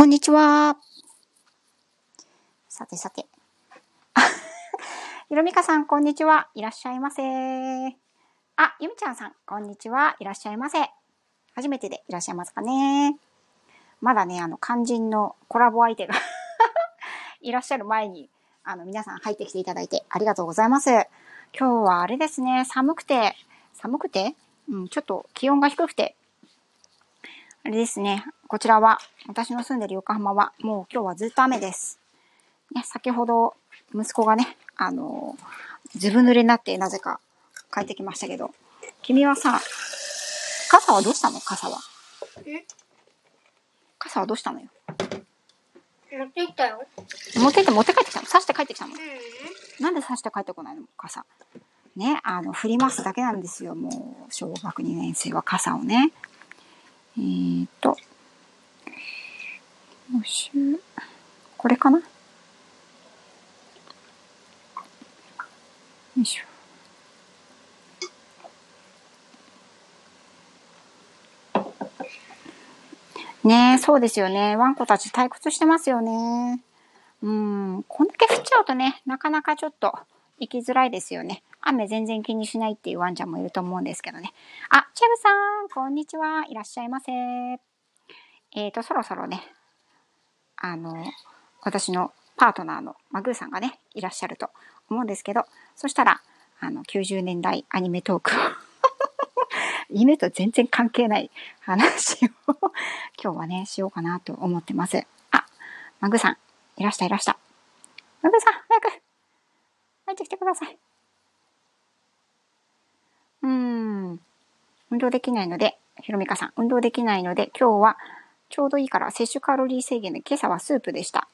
こんにちは。さてさて。ひろみかさん、こんにちは。いらっしゃいませ。あ、ゆみちゃんさん、こんにちは。いらっしゃいませ。初めてでいらっしゃいますかね。まだね、あの、肝心のコラボ相手が いらっしゃる前に、あの、皆さん入ってきていただいてありがとうございます。今日はあれですね、寒くて、寒くて？うん、ちょっと気温が低くて、あれですね、こちらは、私の住んでる横浜は、もう今日はずっと雨です。ね、先ほど、息子がね、あのー、ずぶ濡れになってなぜか帰ってきましたけど、君はさ、傘はどうしたの？傘は。え？傘はどうしたのよ？持って行ったよ。持って行って持って帰ってきたの？刺して帰ってきたの？うん。なんで刺して帰ってこないの？傘。ね、あの、振りますだけなんですよ。もう、小学2年生は傘をね。えーっと、よしこれかな？よいしょ。ねえ、そうですよね。ワンコたち退屈してますよね。うん、こんだけ降っちゃうとね、なかなかちょっと行きづらいですよね。雨全然気にしないっていうワンちゃんもいると思うんですけどね。あ、チェブさん、こんにちは。いらっしゃいませ。えーと、そろそろね、あの、私のパートナーのマグーさんがね、いらっしゃると思うんですけど、そしたら、あの、90年代アニメトークを 夢と全然関係ない話を今日はね、しようかなと思ってます。あ、マグーさん、いらしたいらした。マグーさん、早く入ってきてください。うーん。運動できないので、ひろみかさん、運動できないので、今日はちょうどいいから摂取カロリー制限で今朝はスープでした。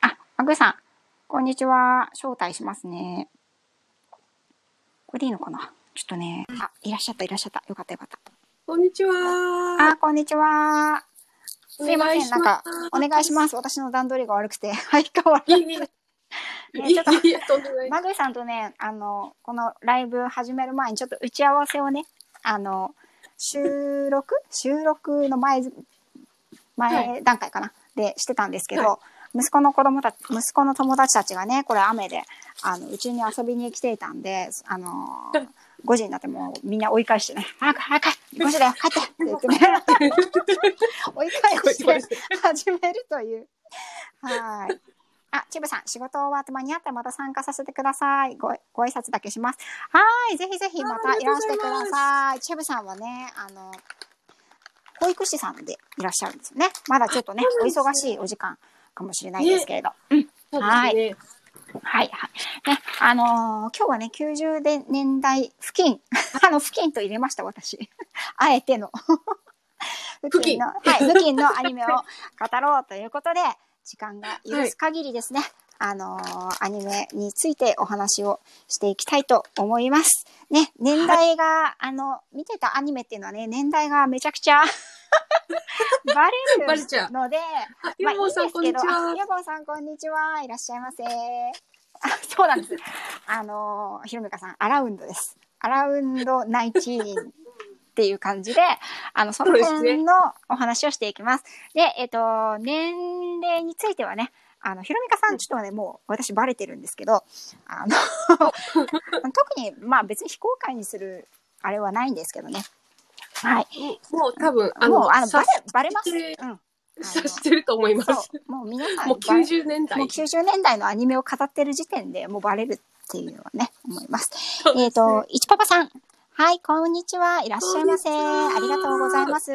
あ、マグーさん、こんにちは。招待しますね。これでいいのかな？ちょっとね、あ、いらっしゃった、いらっしゃった。よかった、よかった。こんにちは。あ、こんにちは。すいません、なんかお願いします。私の段取りが悪くて、相変わらず。ねいちょっと。マグイさんとね、あの、このライブ始める前にちょっと打ち合わせをね、あの、収録？収録の前ず、前段階かな、でしてたんですけど、は息子の子供たち、息子の友達たちがね、これ雨で、あの、うちに遊びに来ていたんで、あのー、5時になってもうみんな追い返してね、早く早く !5 時だよ 帰ってって言ってね、追い返して 始めるという。はい。あ、チブさん、仕事終わって間に合ったらまた参加させてください。ご、ご挨拶だけします。はい、ぜひぜひまたいらしてください。チブさんはね、あの、保育士さんでいらっしゃるんですよね。まだちょっとね、お忙しいお時間かもしれないですけれど。そうはい。はい、はい。ね、あのー今日はね、90年代付近、あの、付近と入れました、私。あえての。付近の、はい、付近のアニメを語ろうということで、時間が許す限りですね、あのーアニメについてお話をしていきたいと思います。ね、年代が、あの、見てたアニメっていうのはね、年代がめちゃくちゃ バレバレちゃうるので、あゆもんさん、こんにちあは。ゆぼんさん、こんにちは。いらっしゃいませ。あ、そうなんです。あのー、ひろみかさん、アラウンドです。アラウンドナイチーンっていう感じで、あの、その辺のお話をしていきます。で、えっ、と、年齢についてはね、あの、ひろみかさん、ちょっとね、もう私バレてるんですけど、あの、特に、まあ別に非公開にする、あれはないんですけどね。はい。もう多分、あの、もう、あの、バレ察、バレます。うん。察してると思います。もう皆さん、もう90年代もう。90年代のアニメを語ってる時点でもうバレるっていうのはね、思います。すねえっ、と、いちパパさん。はい、こんにちは。いらっしゃいませ。ありがとうございます。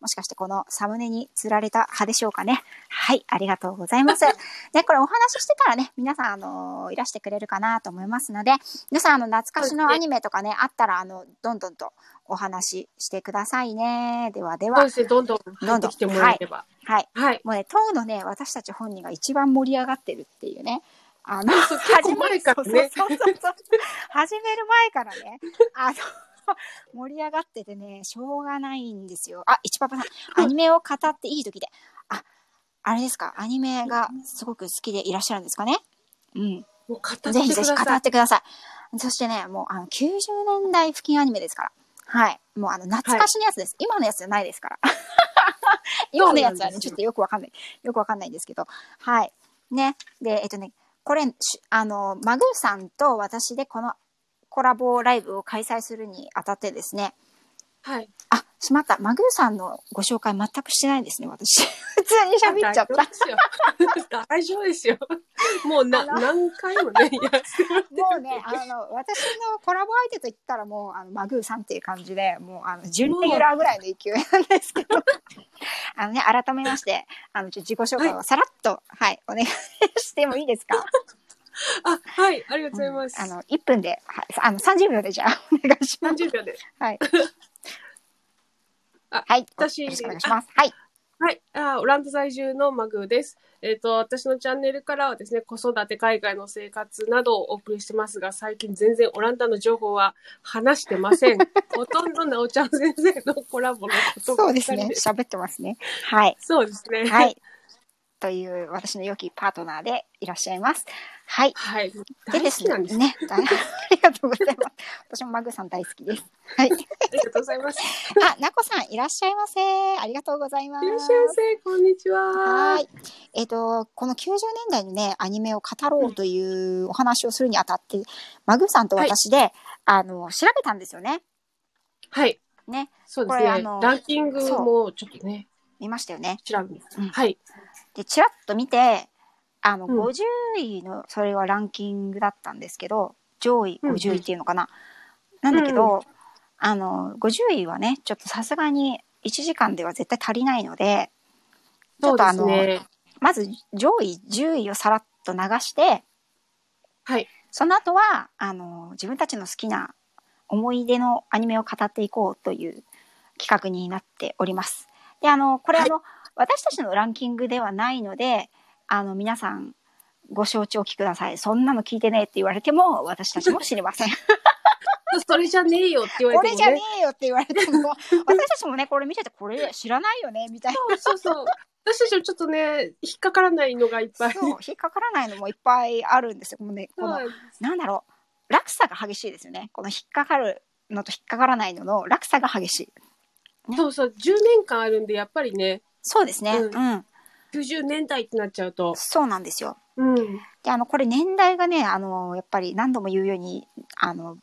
もしかしてこのサムネに釣られた派でしょうかね。はい、ありがとうございます。で、これお話ししてたらね、皆さん、あのいらしてくれるかなと思いますので、皆さん、あの、懐かしのアニメとかね、あったら、あの、どんどんとお話ししてくださいね。ではではそうで。すね、どんどん入ってきてもらえれば。はい。はい。もうね、当のね、私たち本人が一番盛り上がってるっていうね。あの、そう結構前からね。始める前からね、あの、盛り上がっててね、しょうがないんですよ。あ、一パパさん、アニメを語っていい時で。あ、あれですか、アニメがすごく好きでいらっしゃるんですかね？うん。もうぜひぜひ語。ってください。そしてね、もうあの90年代付近アニメですから。はい。もうあの懐かしのやつです。今のやつじゃないですから。今のやつはね、ちょっとよくわかんない。よくわかんないんですけど。はい。ね。で、えっとね、これ、あの、マグーさんと私でこのコラボライブを開催するにあたってですね、はい。あ、しまった。マグーさんのご紹介全くしてないですね、私。普通に喋っちゃった。大丈夫ですよ。大丈夫ですよ。もうな、何回もね、やもうね、あの、私のコラボ相手と言ったらもう、あの、マグーさんっていう感じで、もう、あの、準レギュラーぐらいの勢いなんですけど、あのね、改めまして、あの、ちょ自己紹介をさらっと、はい、お願いしてもいいですか？あ、はい、ありがとうございます。あの、1分で、はい、あの、30秒でじゃあ、お願いします。30秒で。はい。あはい。私よろしくお願いします。はい。はい。あオランダ在住のマグーです。えっ、と、私のチャンネルからはですね、子育て、海外の生活などをお送りしてますが、最近全然オランダの情報は話してません。ほとんどなおちゃん先生のコラボのことそうですね。喋ってますね。はい。そうですね。はい。という、私の良きパートナーでいらっしゃいます。はい。はい。で大です好きなんです。ね。大 ありがとうございます。私もマグさん大好きです。はい。ありがとうございます。あ、なこさんいらっしゃいませ。ありがとうございます。いらっしゃいませ。こんにちは。はい。えっ、と、この90年代のね、アニメを語ろうというお話をするにあたって、マグさんと私で、あの、調べたんですよね。はい。ね。そうですね。ランキングもちょっとね、見ましたよね。調べます。うんはい。で、ちらっと見て、あの、うん50位の、それはランキングだったんですけど、上位50位っていうのかな。なんだけど、あの、50位はね、ちょっとさすがに1時間では絶対足りないので、ちょっとあの、すね。まず上位10位をさらっと流して、はい。その後は、あの、自分たちの好きな思い出のアニメを語っていこうという企画になっております。で、あの、これ、はいあの、私たちのランキングではないので、あの、皆さん、ご承知おきください。そんなの聞いてねえって言われても、私たちも知りません。それじゃねえよって言わこれじゃねれてもね。えよって言われても、私たちもね、これ見てて、これ知らないよね、みたいな。そうそうそう。私たちもちょっとね、引っかからないのがいっぱい。そう、引っかからないのもいっぱいあるんですよ。もうね、このなんだろう落差が激しいですよねこの引っかかるのと引っかからないのの落差が激しいそうそう、10年間あるんで、やっぱりね、そうですねう、うんん90年代ってなっちゃうと。そうなんですようん。であのこれ年代がねあのやっぱり何度も言うようにあの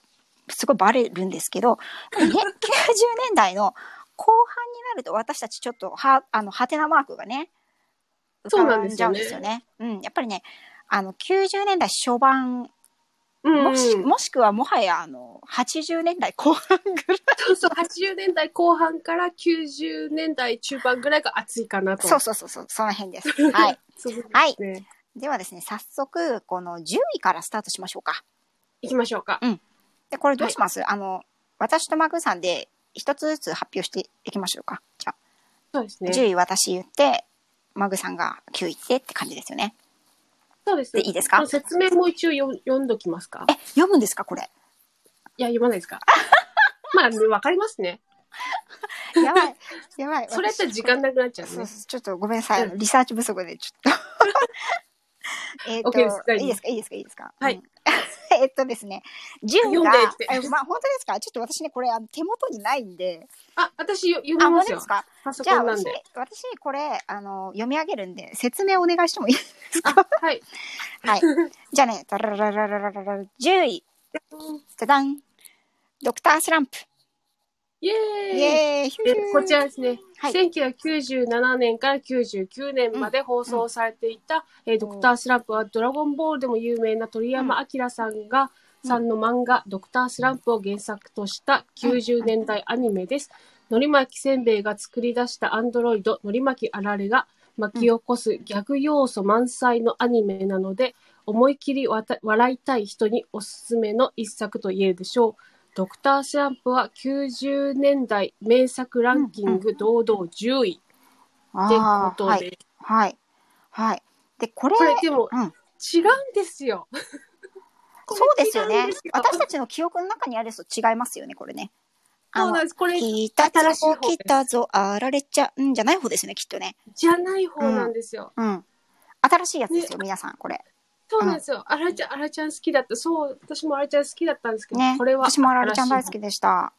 すごいバレるんですけど、ね、90年代の後半になると私たちちょっとはあのハテナマークがねそうな浮かんじゃうんんですよねですよね。うん、やっぱりねあの90年代初版うん、もしもしくはもはやあの80年代後半ぐらいそうそう、80年代後半から90年代中盤ぐらいが熱いかなと。そうそうそうそうその辺です。はい。そうですね。はいではですね、早速、この10位からスタートしましょうか。行きましょうか。で、これどうします、あの、私とマグさんで一つずつ発表していきましょうか。じゃあ、そうですね。10位私言って、マグさんが9位ってって感じですよね。そうですね。でいいですか？説明も一応よ読んどきますか？え、読むんですかこれ？いや、読まないですか？まあ、ね、わかりますね。やばい。やばい。それやったら時間なくなっちゃうね。そうそうちょっとごめんなさい。リサーチ不足で、ちょっと。えっといいですか？いいですか？いいですか？はいうんえっとですね、10位がえまあ、本当ですか？ちょっと私ね、これ、あの手元にないんで、あ、私よ読あ、みますよ本当です。か？じゃあ私私、これ、あの、読み上げるんで、説明お願いしてもいいですあか、はい。はい。じゃあね、ダラララララララ10位、ダダン、ドクタースランプ。イエーイ。イエーイ。でこちらですね、はい。1997年から99年まで放送されていた、えードクタースランプはドラゴンボールでも有名な鳥山明さんが、うん。さんの漫画、ドクタースランプを原作とした90年代アニメです。のり巻きせんべいが作り出したアンドロイド、のり巻きあられが巻き起こすギャグ要素満載のアニメなので、思い切りわた笑いたい人におすすめの一作と言えるでしょう。ドクタースランプは90年代名作ランキング堂々10位って。ことで、はい。はい。で、これ、これでもうん。違うんですよ。そうですよね私たちの記憶の中にあると違いますよね、これね。そうなん、です。これ来た新しいぞ、来たぞ、あられちゃうんじゃない方ですよね、きっとね。じゃない方なんですよ。うん。新しいやつですよ、皆さん、これ。そうなんですよ。あらちゃん、あらちゃん好きだった。そう、私もあらちゃん好きだったんですけど、ね。これは私もあられちゃん大好きでした。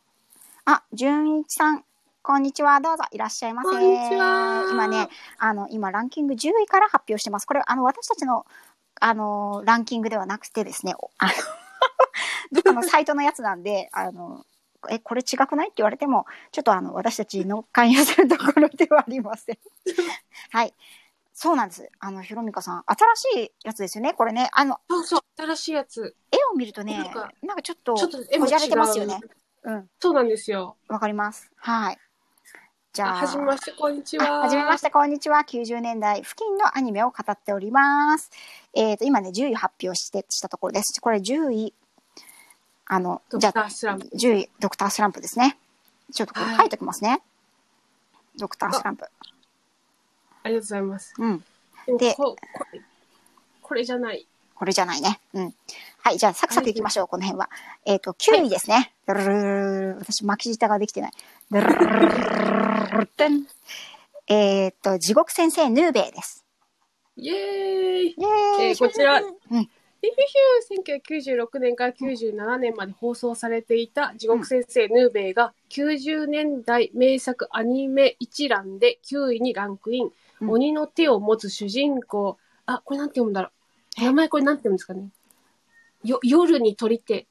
あ、純一さん、こんにちは。どうぞいらっしゃいませ。こんにちは今ね、あの、今ランキング10位から発表してます。これ、あの、私たちの、あの、ランキングではなくてですね、おあの、どのサイトのやつなんで、あの、え、これ違くないって言われても、ちょっとあの、私たちの関与するところではありません。はい。そうなんです。あの、ひろみかさん、新しいやつですよね？これね、あの、そうそう、新しいやつ。絵を見るとね、なんかなんかちょっと、ちょっと絵もじゃれてますよね。うん。そうなんですよ。わかります。はい。じゃあ、あはじめまして、こんにちは。あはじめまして、こんにちは。90年代付近のアニメを語っております。えっ、と、今ね、10位発表して、したところです。これ10位、あの、じゃあ、タースランプ。10位、ドクタースランプですね。ちょっとこれはい書いておきますね。ドクタースランプ。ありがとうございます。うん。でここれ、これじゃない。これじゃないね。うん。はい、じゃあ、サクサクいきましょう、この辺は。えっ、と、9位ですね。ドゥルルルルル私、巻き舌ができてない。ドゥルルルルルルルルンえっ、と、地獄先生ヌーベイです。イエーイイエーイ、えーこちらうん。ヒューヒュー1996年から97年まで放送されていた地獄先生ヌーベイが90年代名作アニメ一覧で9位にランクイン。うん鬼の手を持つ主人公。あ、これなんて読むんだろう。名前これなんて読むんですかね。よ、夜に鳥手。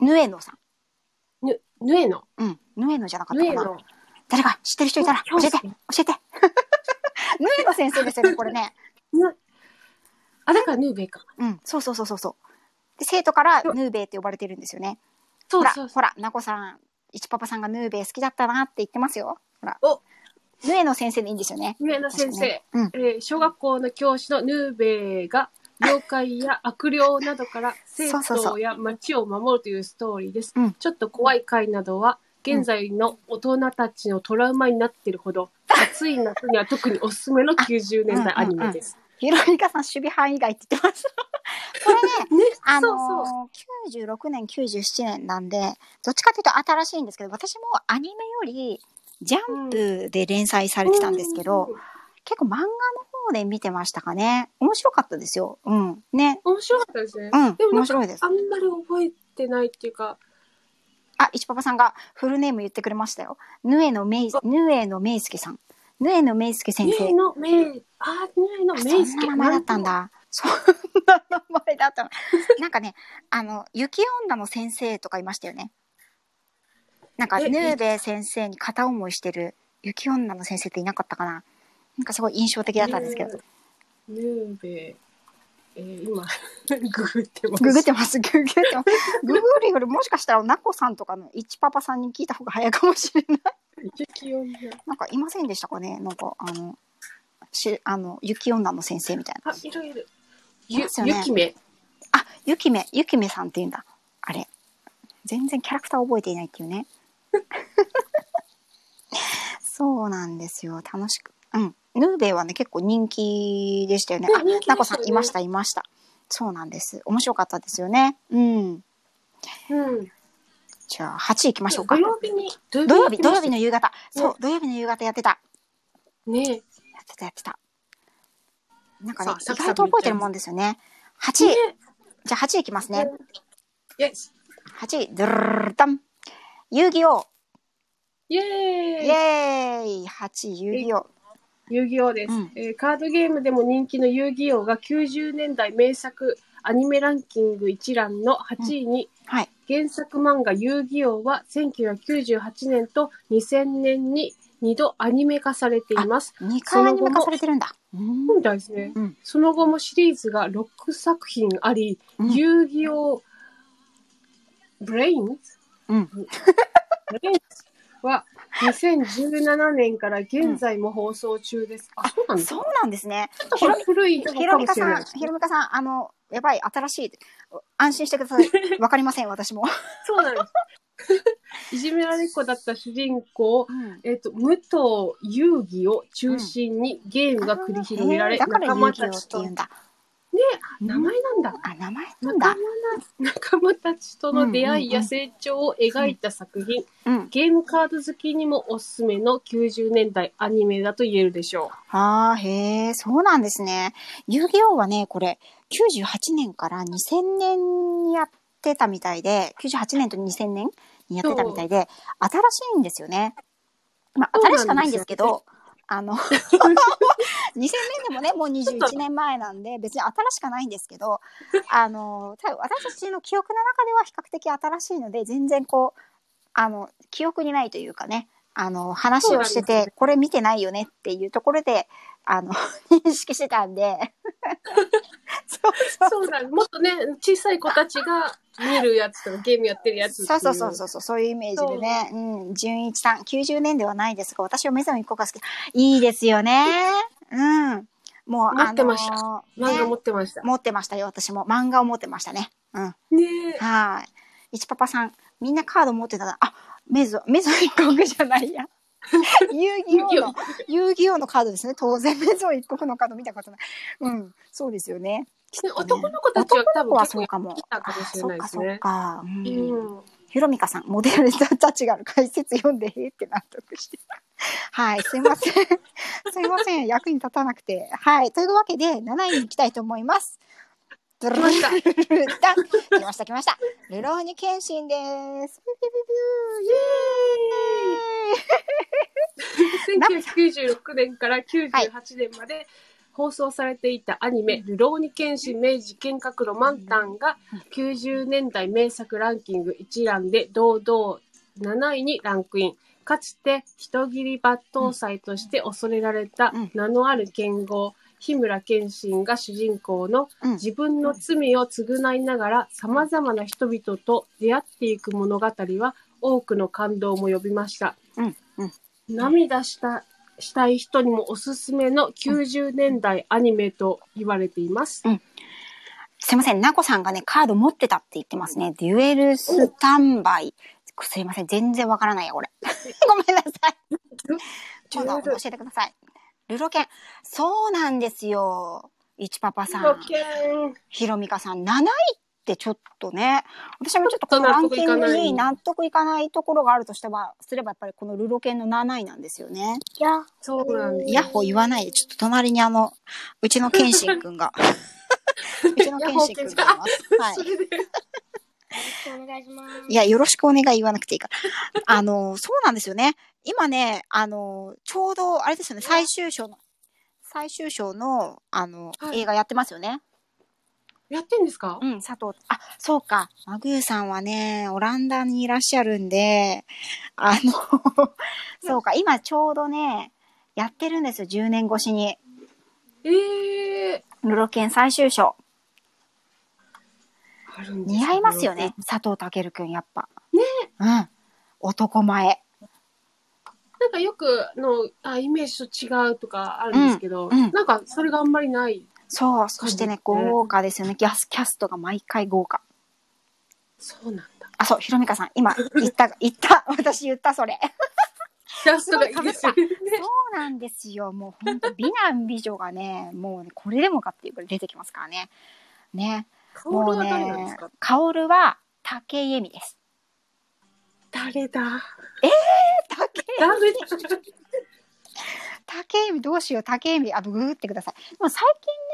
ヌエノさん。ぬ、ぬえの？うん。ヌエノじゃなかったかな。ぬえの。誰か知ってる人いたら教えて、教えて。ヌエノ先生ですよね、これね。ぬあ、だからヌーベイか。うん、そうそうそうそうそう。で、生徒からヌーベイって呼ばれてるんですよね。ほら、そうそうそう。ほら、ナコさん、一パパさんがヌーベイ好きだったなって言ってますよ。ほら。おヌエノ先生でいいんですよね。ぬえの先生。うん。えー小学校の教師のヌーベイが妖怪や悪霊などから生そうそうそう徒や町を守るというストーリーです。うんちょっと怖い回などは現在の大人たちのトラウマになっているほど、暑い夏には特におすすめの90年代アニメです。ひろみかさん、守備範囲外って言ってます。これね、ね、あそうそう。のー、96年、97年なんで、どっちかというと新しいんですけど、私もアニメより、ジャンプで連載されてたんですけど、うん結構漫画の方で見てましたかね。面白かったですよ。うん。ね。面白かったですね。うん。でも面白いですあ。んまり覚えてないっていうか、あ、一パパさんがフルネーム言ってくれましたよ。ヌエのメイ、ヌエのメイスケさん。ヌエのメイスケ先生。ヌエのメイ、あ、ヌエのあメイスケ。そんな名前だったんだ。そんな名前だったの。なんかね、あの、雪女の先生とかいましたよね。なんか、えヌーベ先生に片思いしてる雪女の先生っていなかったかな？なんかすごい印象的だったんですけど。ヌーベイ、えー、今、ググってます。ググってます、ググってます。ググるよりもしかしたら、ナコさんとかの一パパさんに聞いた方が早いかもしれない。雪女。なんかいませんでしたかね？なんか、あの、し、あの、雪女の先生みたいな。あ、いるいる。ゆゆきめ。あ、ゆきめ、ゆきめさんって言うんだ。あれ。全然キャラクター覚えていないっていうね。そうなんですよ。楽しく。うん。ヌーベイはね、結構人気でしたよね。あね人気でしたよね、ナコさんいました、いました。そうなんです。面白かったですよね。うん。うん。じゃあ、8位行きましょうか土。曜日に、土土曜日、土曜日の。の夕方。そう、土曜日の夕方やってた。ねやってた、やってた。なんかね意外と覚えてるもんですよね。8位。ねじゃあ8位いきますね。イェス。8位、ドゥルルルル。遊戯王。イェイーイエーイ !8 位、遊戯王。遊戯王です、うんえーカードゲームでも人気の遊戯王が90年代名作アニメランキング一覧の8位に、はい。原作漫画遊戯王は1998年と2000年に2度アニメ化されています。2回アニメ化されてるんだ。うんそうみたいですね。うんその後もシリーズが6作品あり、うん遊戯王ブレインズ？うん。は2017年から現在も放送中です。あ、そうなんですそうかなんですね。ちょっと古いひろかみかさんもしれないで、すひろみかさん、あの、やばい、新しい。安心してください。わかりません、私も。そうなんです。いじめられっ子だった主人公、うんえっ、と、武藤遊戯を中心にゲームが繰り広げられ、へーだから遊仲間たちと、うんだ。名前なんだ。あ、名前なん仲だ仲間たちとの出会いや成長を描いた作品、うん。ゲームカード好きにもおすすめの90年代アニメだと言えるでしょああ、へえ、そうなんですね。遊戯王はね、これ、98年から2000年にやってたみたいで、98年と2000年にやってたみたいで、新しいんですよね。まあ、新しくないんですけど、あの、2000年でもね、もう21年前なんで、別に新しくないんですけど、あの、多分私たちの記憶の中では比較的新しいので、全然こう、あの、記憶にないというかね、あの、話をしてて、これ見てないよねっていうところで、あの、認識してたんで、そうそう。そうだ、もっとね、小さい子たちが見るやつとかゲームやってるやつそうそうそうそうそう、そういうイメージでね。うん。純一さん、90年ではないですが、私はメゾン一個が好き。いいですよね。うん。もう、持ってましたあのー漫画持ねってました。持ってましたよ、私も。漫画を持ってましたね。うん。ねえ。はい。一パパさん、みんなカード持ってたな。あ、メゾン、メゾン一国じゃないや。遊戯王の、遊戯王のカードですね。当然、メゾン一国のカード見たことない。うん。そうですよね。ね男の子たちは多分かもたかもしれないですそっか。うんうん。ひろみかさん、モデルたちが解説読んで、へーって納得してた。はい、すいません。すいません。役に立たなくて。はい。というわけで、7位に行きたいと思います。来ました来ました、来ました。ルローニケンシンです。ピュピュピュピュイエーイ1996年から98年まで放送されていたアニメ、ルローニケンシン明治剣閣ロマンタンが90年代名作ランキング一覧で堂々7位にランクイン。かつて人斬り抜刀斎として恐れられたうん名のある剣豪、日村謙信が主人公のうん自分の罪を償いながら様々な人々と出会っていく物語は多くの感動も呼びました。うん、うん。涙した、したい人にもおすすめの90年代アニメと言われています。すいません。なこさんがね、カード持ってたって言ってますね。デュエルスタンバイ。すいません。全然わからないや、これ。ごめんなさい。今度教えてください。ルロケン。そうなんですよ。いちパパさん。ひろみかさん。7位ってちょっとね。私もちょっとこのランキングに納得いかないところがあるとしては、すればやっぱりこのルロケンの7位なんですよね。いや、そうなんです。ヤッホー言わないで、ちょっと隣にあの、うちのケンシンくんが。うちのケンシンくんがいます。はいそ。れで、お願いします。いや、よろしくお願い言わなくていいから。あの、そうなんですよね。今ね、あの、ちょうど、あれですよね、最終章の、最終章の、あの、はい映画やってますよね。やってんですか？うん、佐藤、あ、そうか。マグーさんはね、オランダにいらっしゃるんで、あの、そうか、今ちょうどね、やってるんですよ、10年越しに。ええルロケン最終章。似合いますよね、佐藤健くん、やっぱ。ねうん。男前。なんかよくのあイメージと違うとかあるんですけど、うんうんなんかそれがあんまりない。そう、そしてね、豪華ですよね。キャス、キャストが毎回豪華。そうなんだ。あ、そう、ひろみかさん、今、言った、言った、私言った、それ。キャストがいいですよね。そうなんですよ。もう本当美男美女がね、もうね、これでもかっていうくらい出てきますからね。ね。もうルは誰なんですねか、カオルは竹井絵美です。誰だ？竹井誰だ？竹井絵美どうしよう、竹井絵美、あ、ググってください。でも最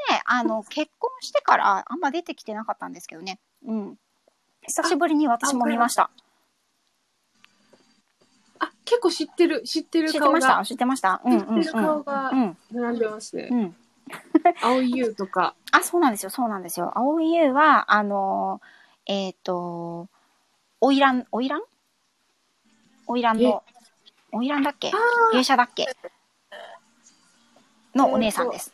近ね、あの、結婚してからあんま出てきてなかったんですけどね。うん。久しぶりに私も見ました。あ、結構知ってる、知ってる知って顔が。ました？知ってました？うんうんうん。知ってる顔がうん。並んでますね。うん。青い優とか。あ、そうなんですよ、そうなんですよ。青い優は、あのー、えっ、と、オイラン、オイラン？オイランの、オイランだっけ？あ芸者だっけ？のお姉さんです。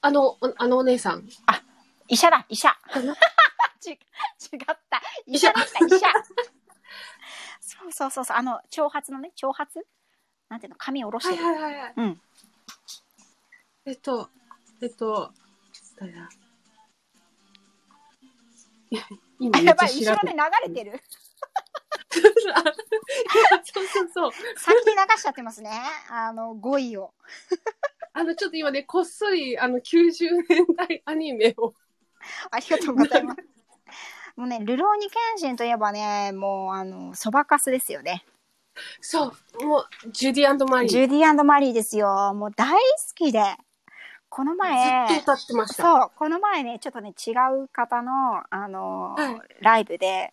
あの、おあのお姉さん。医者だ、医者。ち違った。医者だった、医者。そうそうそうそう、あの、長髪のね、長髪？なんていうの、髪を下ろしてる。はいはいはい。うん。えっと、えっと、誰だ今やばい、後ろで流れてる。そうそうそう。先に流しちゃってますね。あの、5位を。あの、ちょっと今ね、こっそり、あの、90年代アニメを。ありがとうございます。もうね、ルローニケンシンといえばね、もう、あの、そばかすですよね。そう、もう、ジュディマリー。ジュディマリーですよ。もう大好きで。この前、ずっと歌ってました。そう、この前ね、ちょっとね、違う方の、あの、はいライブで、はい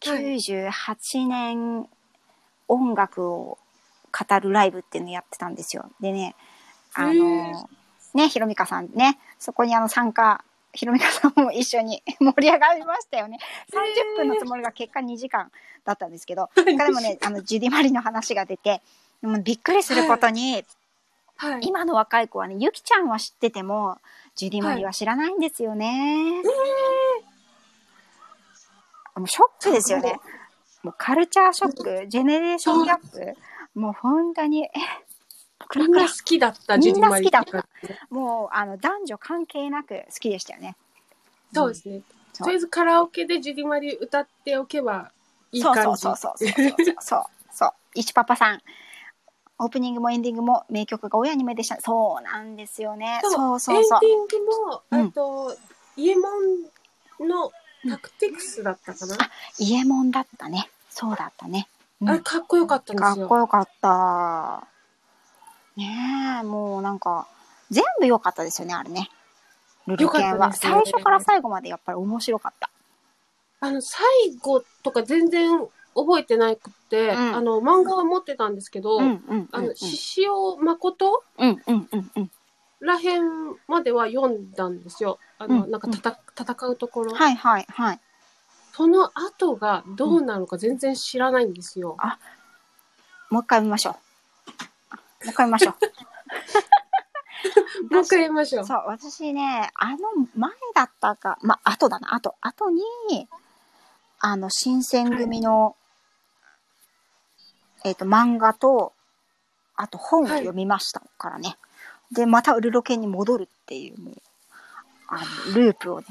98年音楽を語るライブっていうのやってたんですよ。でね、あへの、ね、ひろみかさんね、そこにあの参加、ひろみかさんも一緒に 盛り上がりましたよね。30分のつもりが結果2時間だったんですけど、他でもね、あの、ジュディマリの話が出て、でもびっくりすることに、はい。今の若い子はね、ゆきちゃんは知ってても、ジュディマリは知らないんですよね。もうショックですよね。もうカルチャーショック、ジェネレーションギャップ、もう本当に、え、みんな好きだった、みんな好きだったもうあの男女関係なく好きでしたよね。そうですね。とりあえずカラオケでジュディマリ歌っておけばいいそう感じ。そうそうそうそうそうそうそう。一パパさん。オープニングもエンディングも名曲が親に目でした。そうなんですよね。そうそうそう。エンディングも、うんあと、イエモンのタクティクスだったかな、あイエモンだったね。そうだったね。うんあれかっこよかったんでかすよ。っこよかった。ねえ、もうなんか、全部良かったですよね、あれね。ルルケンは。良かったですね最初から最後までやっぱり面白かった。あの、最後とか全然覚えてなくて、うんあの、漫画は持ってたんですけど、うんうんうんうんあの、獅子王誠うんうんうんうん。らへんまでは読んだんですよ。あの、うんなんかたた、戦うところ。はいはいはい。その後がどうなのか全然知らないんですよ。もう一回見ましょう。もう一回見ましょう。もう一回言いましょう。そう、私ね、あの前だったか、まあ、後だな、後、後に、あの、新選組の、えっ、と、漫画と、あと本を読みましたからね。で、またウルロケンに戻るっていう、もう、あの、ループをね、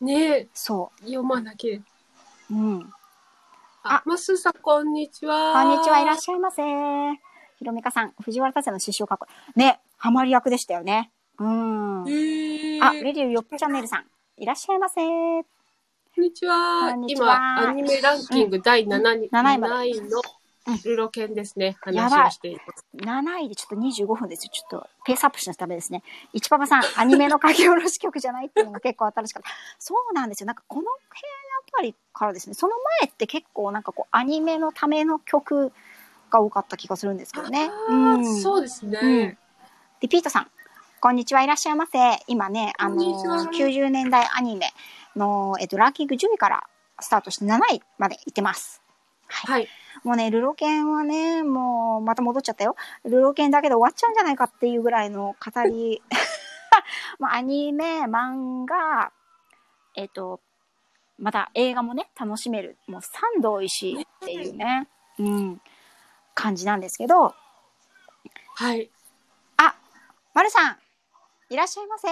ねえ、そ読まなきゃ。う。うん。あ、マスさん、こんにちは。こんにちは、いらっゃしゃいませ。ひろみかさん、藤原達也の師匠かっこいいね、ハマり役でしたよね。うん。え。あ、レディオヨップチャンネルさん、いらっしゃいませ。こんにちは。こんにちは今、アニメランキング第7位,、7位まで7位のうんルロケンですね。話をしています。7位でちょっと25分ですよ。ちょっとペースアップしないとダメですね。一パパさん、アニメの書き下ろし曲じゃないっていうのが結構新しかった。そうなんですよ。なんかこの辺あたりからですね、その前って結構なんかこうアニメのための曲が多かった気がするんですけどね。あーそうですね。うんリピートさん、こんにちは、いらっしゃいませ。今ね、あのこんにちは90年代アニメの、えっと、ランキング10位からスタートして7位まで行ってます。はい。はい。もうね、ルロケンはね、もう、また戻っちゃったよ。ルロケンだけで終わっちゃうんじゃないかっていうぐらいの語り。まあ、アニメ、漫画、えっ、と、また映画もね、楽しめる。もう三度美味しいっていうね、うん、感じなんですけど、はい。あ、まるさん、いらっしゃいませ。い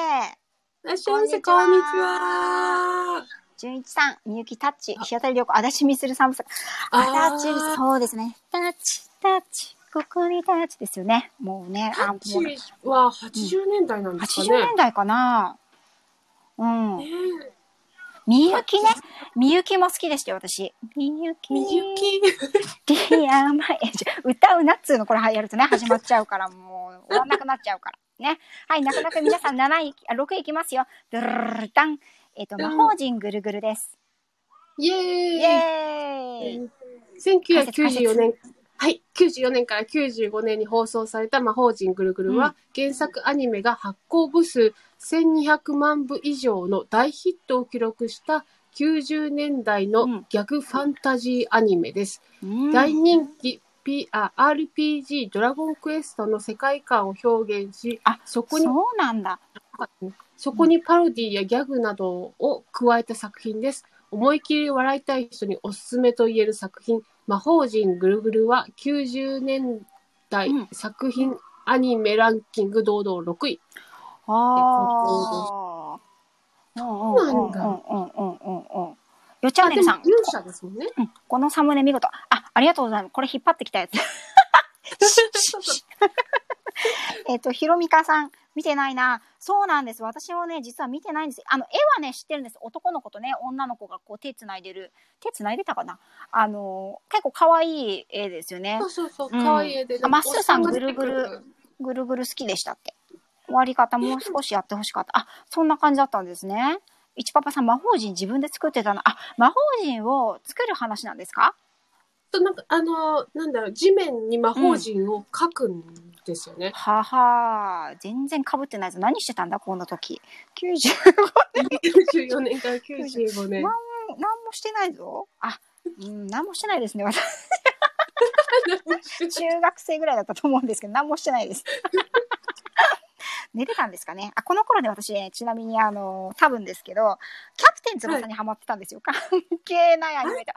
らっしゃいませ、こんにちは。純一さん、みゆきタッチ、日当たり良子、足立みするさんさん。ああ、タッチ、そうですね。タッチ、タッチ、ここにタッチですよね。もうね、あ、もうチは80年代なんですか80ね。年代かな。うんね。みゆきね。みゆきも好きでしたよ、私。みゆき。みゆき？ディアマ歌うなっつうの、これやるとね、始まっちゃうから、もう、終わんなくなっちゃうから。ね。はい、なかなか皆さん7位、あ6位いきますよ。ドゥルルルルタン。えっ、と、魔法陣ぐるぐるです。イェーイイェーイ。1994年、はい、94年から95年に放送された魔法陣ぐるぐるは、原作アニメが発行部数1200万部以上の大ヒットを記録した90年代のうん逆ファンタジーアニメです。うん大人気 P あ RPG ドラゴンクエストの世界観を表現し、あ、そこにそうなんだ。そこにパロディやギャグなどを加えた作品です。思い切り笑いたい人におすすめと言える作品、魔法陣ぐるぐるは90年代うん作品アニメランキング堂々6位。ああ。そうなんだうんうんうんうん。よチャンネルさん。勇者ですもんね。うんこのサムネ見事。あ、ありがとうございます。これ引っ張ってきたやつ。えっと、ひろみかさん、見てないな。そうなんです。私もね、実は見てないんです。あの、絵はね、知ってるんです。男の子とね、女の子がこう手繋いでる。手繋いでたかなあの、結構可愛い絵ですよねそ。うそうそう、うん可愛い絵で。あまっすーさんおっが出てくぐるぐるぐる好きでしたって。終わり方もう少しやってほしかった。あ、そんな感じだったんですね。一パパさん、魔法陣自分で作ってたの。あ、魔法陣を作る話なんですか？となんか、あの、なんだろう、地面に魔法陣を書くんですよね。はは全然被ってないぞ。何してたんだ、この時。95 94 年から95年。ま何もしてないぞ。あ、うん、何もしてないですね、私。中学生ぐらいだったと思うんですけど、何もしてないです。寝てたんですかね。あ、この頃で私、ね、ちなみにあの、多分ですけど、キャプテン翼にハマってたんですよ。関係ないアニメと。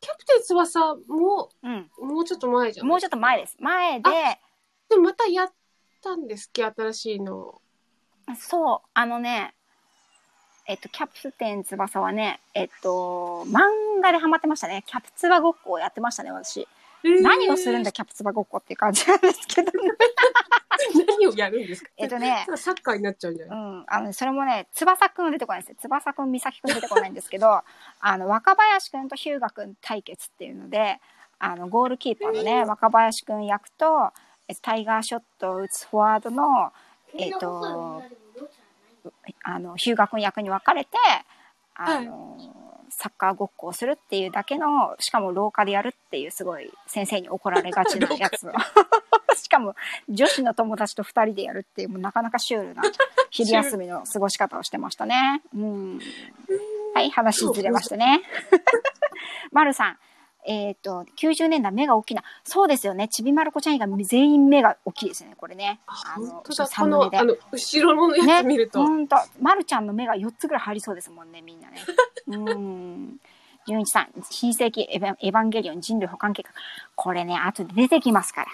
キャプテン翼も、うん。もうちょっと前じゃん。もうちょっと前です。前で、でもまたやったんですっけ？新しいの。そう、あのね、えっと、キャプテン翼はね、えっと、漫画でハマってましたね。キャプツバごっこをやってましたね、私。何をするんだ、キャプツバごっこっていう感じなんですけど、ね、何をやるんですか？えっとね、サッカーになっちゃうんじゃうない、ん、あの、それもね、翼くん出てこないんですよ。翼くん、美咲くん出てこないんですけど、あの、若林くんと日向くん対決っていうので、あの、ゴールキーパーのね、若林くん役と、えタイガーショットを打つフォワードの、えっと、あの、日向くん役に分かれて、あの、サッカーごっこをするっていうだけの、しかも廊下でやるっていうすごい先生に怒られがちなやつを。しかも女子の友達と二人でやるっていう、もうなかなかシュールな昼休みの過ごし方をしてましたね。うん。はい、話ずれましたね。まる さん。えっ、と、90年代目が大きな。そうですよね。ちびまる子ちゃん以外全員目が大きいですよね、これね。ああの、あ。の、後ろのやつ見ると。ほんと、まるちゃんの目が4つぐらい入りそうですもんね、みんなね。うん。純一さん、新世紀エヴァエヴァンゲリオン人類保管計画。これね、後で出てきますか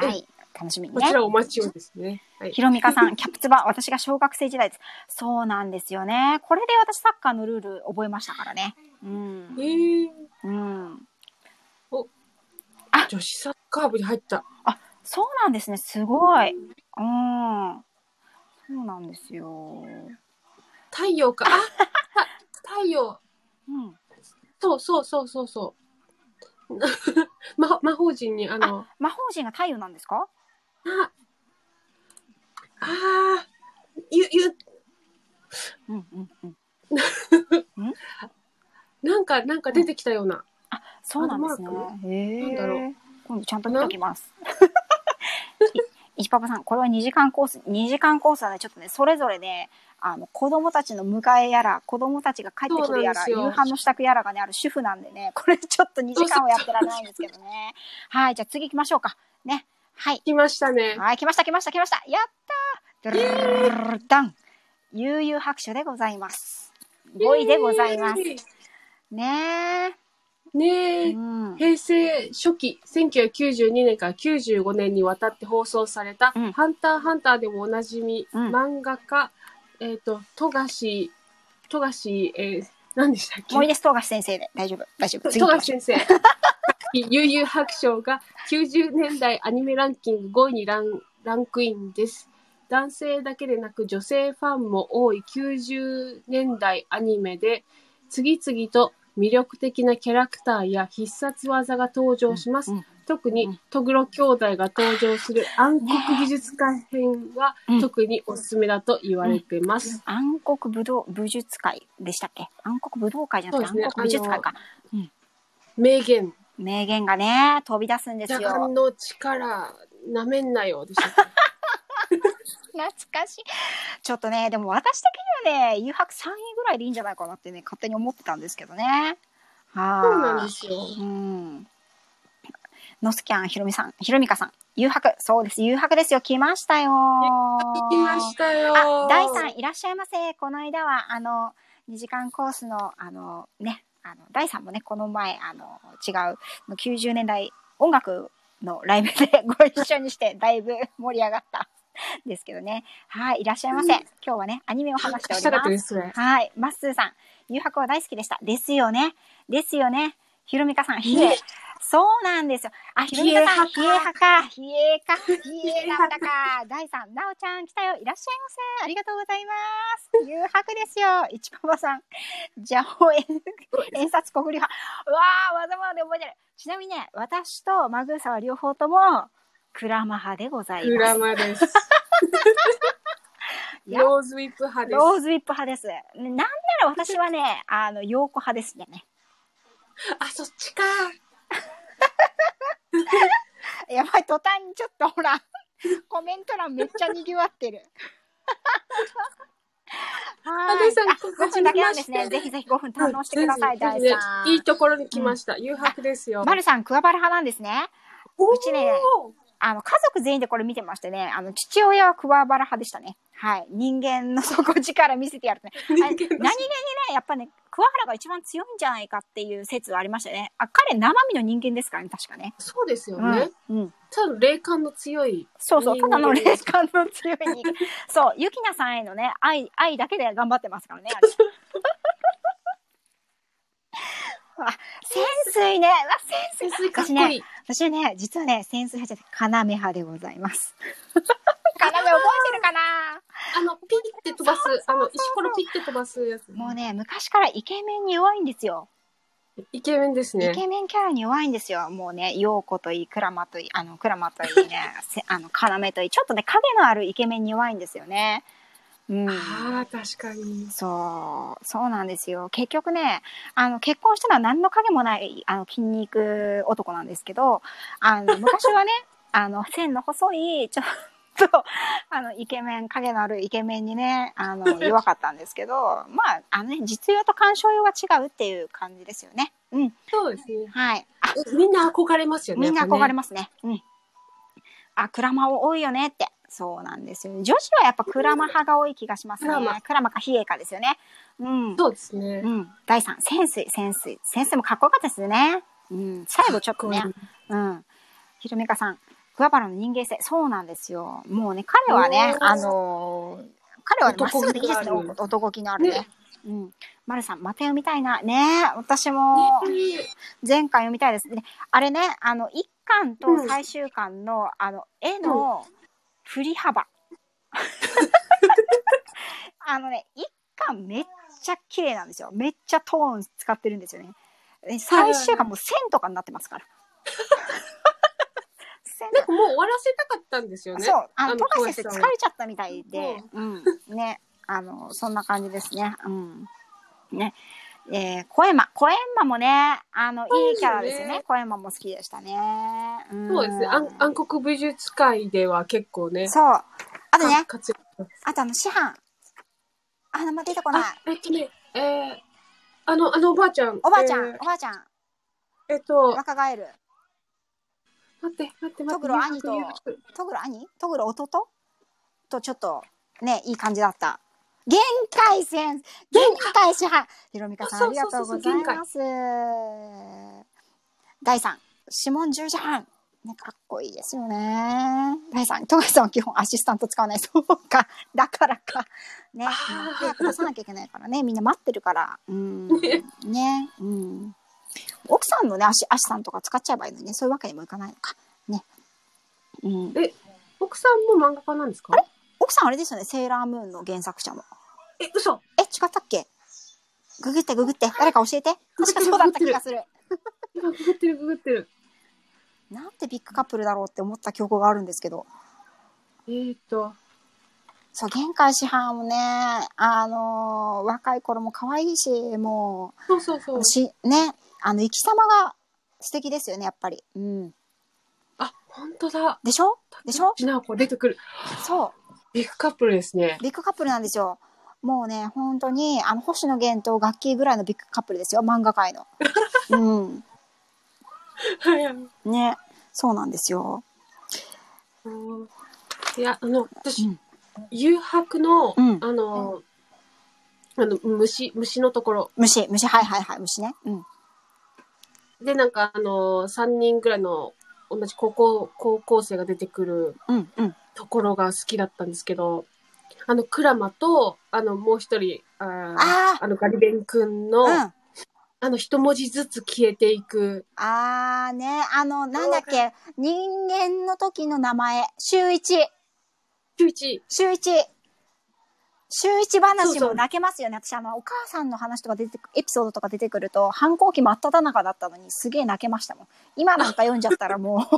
ら。はい。楽しみにねこち。らお待ちをですね。はい。ひろみかさん、キャプツバ、私が小学生時代です。そうなんですよね。これで私サッカーのルール覚えましたからね。うんえ。ー、うん。女子サッカー部に入った。そうなんですね。すごい。うん。そうなんですよ。太陽か。あた太陽。うん。そうそうそうそうそう。魔 魔法陣にあの、魔法陣が太陽なんですか？あ、あー、ゆ、ゆ、うんうんうん。なんか、なんか出てきたような。そうなんですねえ。なんだろう今度ちゃんと見ときます。い石パパさん、これは2時間コース、2時間コースはね、ちょっとね、それぞれね、あの、子供たちの迎えやら、子供たちが帰ってくるやら、夕飯の支度やらがね、ある主婦なんでね、これちょっと2時間はやってられないんですけどね。はい、じゃあ次行きましょうか。ね。はい。来ましたね。はい、来ました来ました来ました。やったーダン悠々白書でございます。5位でございます。ねねえ。えう。ん。平成初期、1992年から95年にわたって放送された、うんハンターハンターでもおなじみ、うん漫画家、えっ、と、富樫、富樫、えー、何でしたっけ？森です、東菓先生で。大丈夫、大丈夫。次富樫先生。悠々白書が90年代アニメランキング5位にランランクインです。男性だけでなく女性ファンも多い90年代アニメで、次々と魅力的なキャラクターや必殺技が登場します。うん特にうん、トグロ兄弟が登場する暗黒美術館編はうん特におすすめだと言われてます。暗黒武道武術会でしたっけ？暗黒武道会じゃなくてね暗黒美術会か。名言。名言がね、飛び出すんです邪眼よ。の力、なめんなよ。でしたっけ？懐かしい。ちょっとね、でも私的にはね、誘白3位ぐらいでいいんじゃないかなってね、勝手に思ってたんですけどね。はい。そうなんですよ。うん。ノスキャン、ひろみさん、ひろみかさん、誘白、そうです、誘白ですよ、来ましたよ。行きましたよ。あ、大さんいらっしゃいませ。この間は、あの、2時間コースの、あの、ね、あの、大さんもね、この前、あの、違う、90年代音楽のライブでご一緒にして、だいぶ盛り上がった。ですけどね。はい、いらっしゃいませ。今日はね、アニメを話しておりま。です。はい、まっすーさん、誘白は大好きでした。ですよね。ですよね。ひろみかさん、ひえ。そうなんですよ。あ、ひろみかさん、ひえ冷え派か。ひえか。ひえだったか。大さん、なおちゃん来たよ。いらっしゃいませ。ありがとうございます。誘白ですよ。いちパパさん。じゃおえん、演札国流派。うわー、わざわざで覚えてる。ちなみにね、私とマグーサは両方とも、クラマ派でございクラます。マです。ローズウィップ派です。ローズウィップ派です。なんなら私はね、あの、陽子派ですね。あ、そっちか。やばい、途端にちょっとほら、コメント欄めっちゃ賑わってる。は大さんあ、5分だけなんですね。ぜひぜひ5分堪能してください、大さん。いいところに来ました。誘白ですよ。まるさん、桑原派なんですね。うちねあの、家族全員でこれ見てましてね、あの、父親は桑原派でしたね。はい。人間の底力見せてやるとね。何気にね、やっぱね、桑原が一番強いんじゃないかっていう説はありましたね。あ、彼生身の人間ですからね、確かね。そうですようん。ね。うん。多分霊感の強い。そうそう、ただの霊感の強い人間。そう、ゆきなさんへのね、愛、愛だけで頑張ってますからね、あ潜水ね。うわ、潜水。潜水かっこいい。私ね、私ね実はね、潜水派じゃなくて、要派でございます。要覚えてるかなあの、ピッて飛ばす、あの、石ころピッて飛ばすやつ。もうね、昔からイケメンに弱いんですよ。イケメンですねイ。ケメンキャラに弱いんですよ。もうね、陽子といい、クラマといい、あの、クラマといいね、あの、要といい、ちょっとね、影のあるイケメンに弱いんですよね。うん。ああ、確かに。そう、そうなんですよ。結局ね、あの、結婚したのは何の影もない、あの、筋肉男なんですけど、あの、昔はね、あの、線の細い、ちょっと、あの、イケメン、影のあるイケメンにね、あの、弱かったんですけど、まあ、あのね、実用と鑑賞用が違うっていう感じですよね。うん。そうですね。はい。あ、みんな憧れますよね。みんな憧れまますね。うん。あ、クラマ多いよねって。そうなんですよ。女子はやっぱクラマ派が多い気がしますね。クラマかヒエかですよね。うん。そうですねう。ん。第3、潜水、潜水。潜水もかっこよかったですね。うん。最後ちょっとねうん。ひろみかさん、桑原の人間性。そうなんですよ。もうね、彼はね、あのー彼はねまっすぐでいいですね。男気のある男気のあるね。ねうん。まるさん、また読みたいな。ね私も、前回読みたいですね。あれね、あの、一巻と最終巻の、あの、絵の振り幅。あのね、一巻めっちゃ綺麗なんですよ。めっちゃトーン使ってるんですよね。え最終巻もう線とかになってますから。線なんかもう終わらせたかったんですよね。そう、あの、富樫先生疲れちゃったみたいで、うん、ね、あの、そんな感じですね。うん。ね。えー、コエマ。コエマもね、あの、いいキャラですよね。コエマも好きでしたね。うんそうですね。暗暗黒美術界では結構ね。そう。あとね、あとあの、師範。あ、名前出てこないあ。、えっとね、えー、あの、あのおばあちゃん。おばあちゃん、えーおばあちゃん、えっと、若返る。待って、待って、待って。トグロ兄とトグロ兄？トグロ弟？とちょっと、ね、いい感じだった。限界戦限界師範ひろみかさん、ありがとうございます。第3、指紋十字班。ね、かっこいいですよね。第3、富樫さんは基本アシスタント使わない。そうか。だからか。ね。早く出さなきゃいけないからね。みんな待ってるから。うん。ねね。うん。奥さんのね、アシアシスタントとか使っちゃえばいいのにね。そういうわけにもいかないのか。ね。うん。奥さんも漫画家なんですか？奥さんあれですよね。セーラームーンの原作者も。え、嘘え、違ったっけ？ググってググって。誰か教えて。確かそうだった気がする。今、ググってる、ググってる。なんてビッグカップルだろうって思った記憶があるんですけど。えーっと、そう、玄関師範もね、あのー若い頃も可愛いし、もそうそうそうう、。し、ね、あの、生き様が素敵ですよね、やっぱり。うん。あ、本当だ。でしょ？でしょ？ちなこ出てくる。そう。ビッグカップルですね。ビッグカップルなんですよ。もうね、本当に、あの、星野源とガッキーぐらいのビッグカップルですよ、漫画界の。うん。ね、そうなんですよ。うんいや、あの、私、うん誘白の、うんあの、あの、虫、虫のところ。虫、虫、はいはいはい、虫ね。うん。で、なんか、あの、3人ぐらいの、同じ高校、高校生が出てくるうん、うん。ところが好きだったんですけど、あの、クラマと、あの、もう一人、あーあの、ガリベン君の、うん。あの、一文字ずつ消えていく、あーね、あの、なんだっけ、人間の時の名前、週一、周一、週一、週一話も泣けますよね。私、あの、お母さんの話とか出てく、エピソードとか出てくると、反抗期真っ只中だったのに、すげえ泣けましたもん。今なんか読んじゃったらも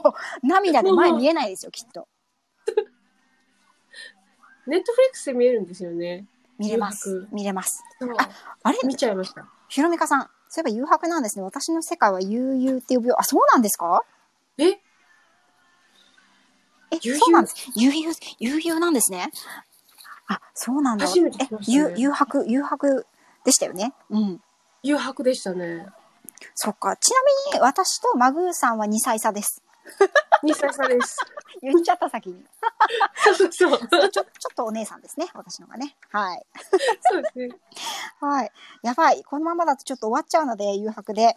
う、涙で前見えないですよ、きっと。ネットフリックスで見えるんですよね。見れます誘。見れます。そうあれ？見ちゃいました。ひろみかさん、そういえば誘白なんですね。私の世界は悠々って呼ぶよ。あ、そうなんですか？え？え、そうなんです。悠々、悠々なんですね。あ、そうなんだ。初めて聞きね誘白、誘白でしたよね。うん。誘白でしたね。そっか。ちなみに、私とマグーさんは2歳差です。2歳差です。言っちゃった先に。そうそうそう。ちょ、ちょっとお姉さんですね。私のがね。はい。そうですね。はい。やばい。このままだとちょっと終わっちゃうので、誘白で。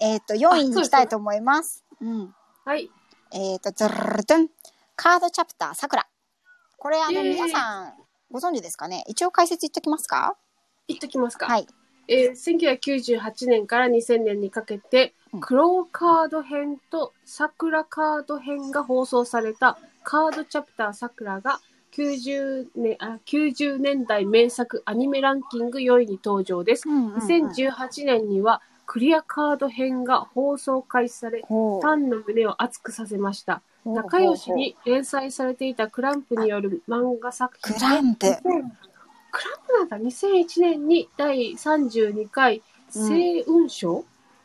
えっ、と、4位に行きたいと思います。うん。はい。えっ、と、ズルルルトン。カードチャプター、さくら。これ、あの、皆さん、ご存知ですかね？一応解説言っときますか？言っときますか。はい。えー、1998年から2000年にかけてうん、クローカード編と桜カード編が放送されたカードチャプター桜が90年あ90年代名作アニメランキング4位に登場です。うんうんうん2018年にはクリアカード編が放送開始され、ファンの胸を熱くさせました。仲良しに連載されていたクランプによる漫画作品クランプ。2000クランプなんだ2001年に第32回星雲賞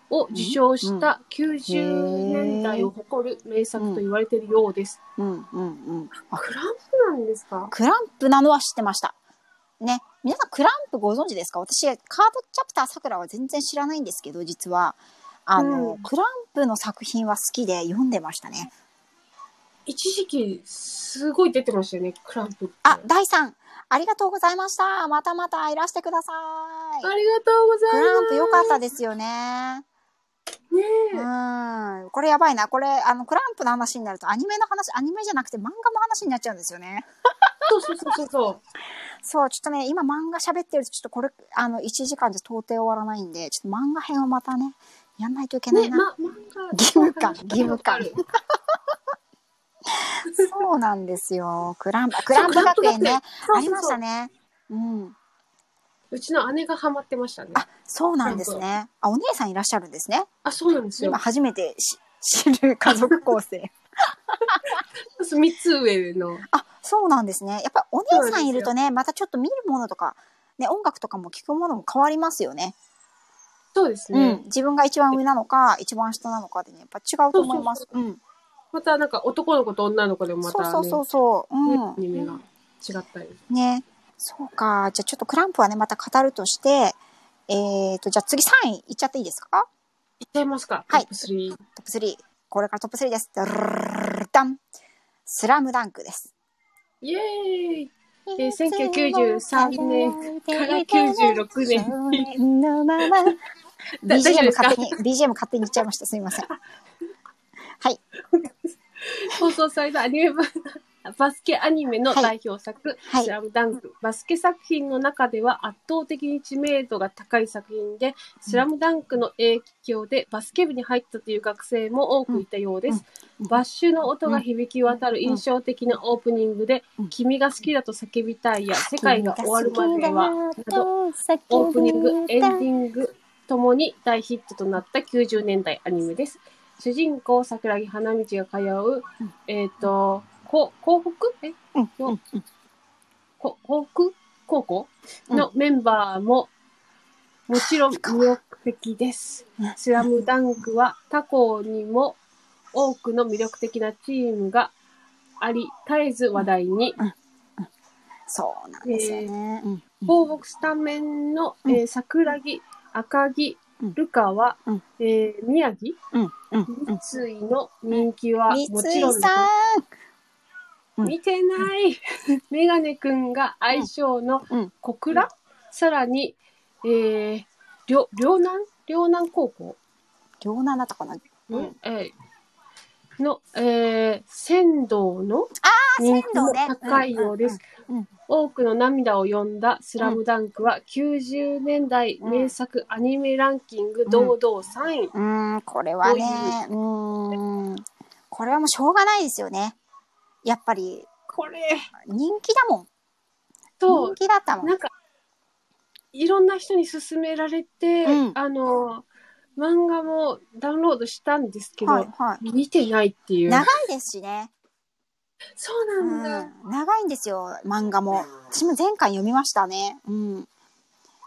を受賞した90年代を誇る名作と言われているようです。うんうんうん。あクランプなんですか？クランプなのは知ってました。ね。皆さん、クランプご存知ですか？私、カードチャプターさくらは全然知らないんですけど、実は。あの、うんクランプの作品は好きで読んでましたね。一時期すごい出てましたよね、クランプって。あ、第3、ありがとうございました。またまたいらしてください。ありがとうございます。クランプ良かったですよね。ねえうん。これやばいな。これ、あの、クランプの話になると、アニメの話、アニメじゃなくて漫画の話になっちゃうんですよね。そうそうそうそうそう。ちょっとね、今漫画喋ってると、ちょっとこれ、あの、1時間じゃ到底終わらないんで、ちょっと漫画編をまたね、やんないといけないね、な。ま、漫画。義務感義務感そうなんですよ。クランプ、クランプ学園ね、そうありましたね。うん。うちの姉がハマってましたね。あ、そうなんですね。あ、お姉さんいらっしゃるんですね。あ、そうなんですよ今。初めてし知る家族構成。三つ上の。あ、そうなんですね。やっぱお姉さんいるとね、またちょっと見るものとか、ね、音楽とかも聞くものも変わりますよね。そうですうんね。。自分が一番上なのか、一番下なのかでね、やっぱ違うと思います。うん。またなんか男の子と女の子でもまたね、そうそうそうそう。うん。が違ったり。ね。そうか。じゃあちょっとクランプはね、また語るとして、えーと、じゃあ次3位いっちゃっていいですか？いっちゃいますかはいトップ3。トップ3。これからトップ3です。ダン。スラムダンクです。イエーイえー1993年から96年のまま。BGM 勝手に、BGM 勝手に言っちゃいました。すみません。はい。放送されたアニメバ バスケアニメの代表作、はい。スラムダンク。バスケ作品の中では圧倒的に知名度が高い作品で、スラムダンクの影響でバスケ部に入ったという学生も多くいたようです。バッシュの音が響き渡る印象的なオープニングで、うん。君が好きだと叫びたいや、世界が終わるまでは、など、オープニング、エンディングともに大ヒットとなった90年代アニメです。主人公、桜木花道が通う、えっ、と、こ、港北？え？うんのうんうん。こ港北高校？うん。のメンバーも、もちろん魅力的です。うん。スラムダンクは他校にも多くの魅力的なチームがあり、絶えず話題に。そうなんですよね。うん放牧スタメンの、うんえー桜木、赤木うん、ルカは、うん。えー宮城、うん。うん。うん。三井の人気は三もちろんです井さん。うん。見てない。メガネくんが相性のうん。小倉、さらに、えー、両、両南？両南高校？両南だったかな？の、えーの、えー、仙道の人気も高いようです。多くの涙を呼んだスラムダンクは90年代名作アニメランキング堂々3位。うーん、これはね、うーん。これはもうしょうがないですよね。やっぱり、これ、人気だもん。と人、気だったもん。なんか、いろんな人に勧められて、うんあの、漫画もダウンロードしたんですけど、はい、はい。見てないっていう。長いですしね。そうなんだ。うん、長いんですよ、漫画も。私も前回読みましたね。うん。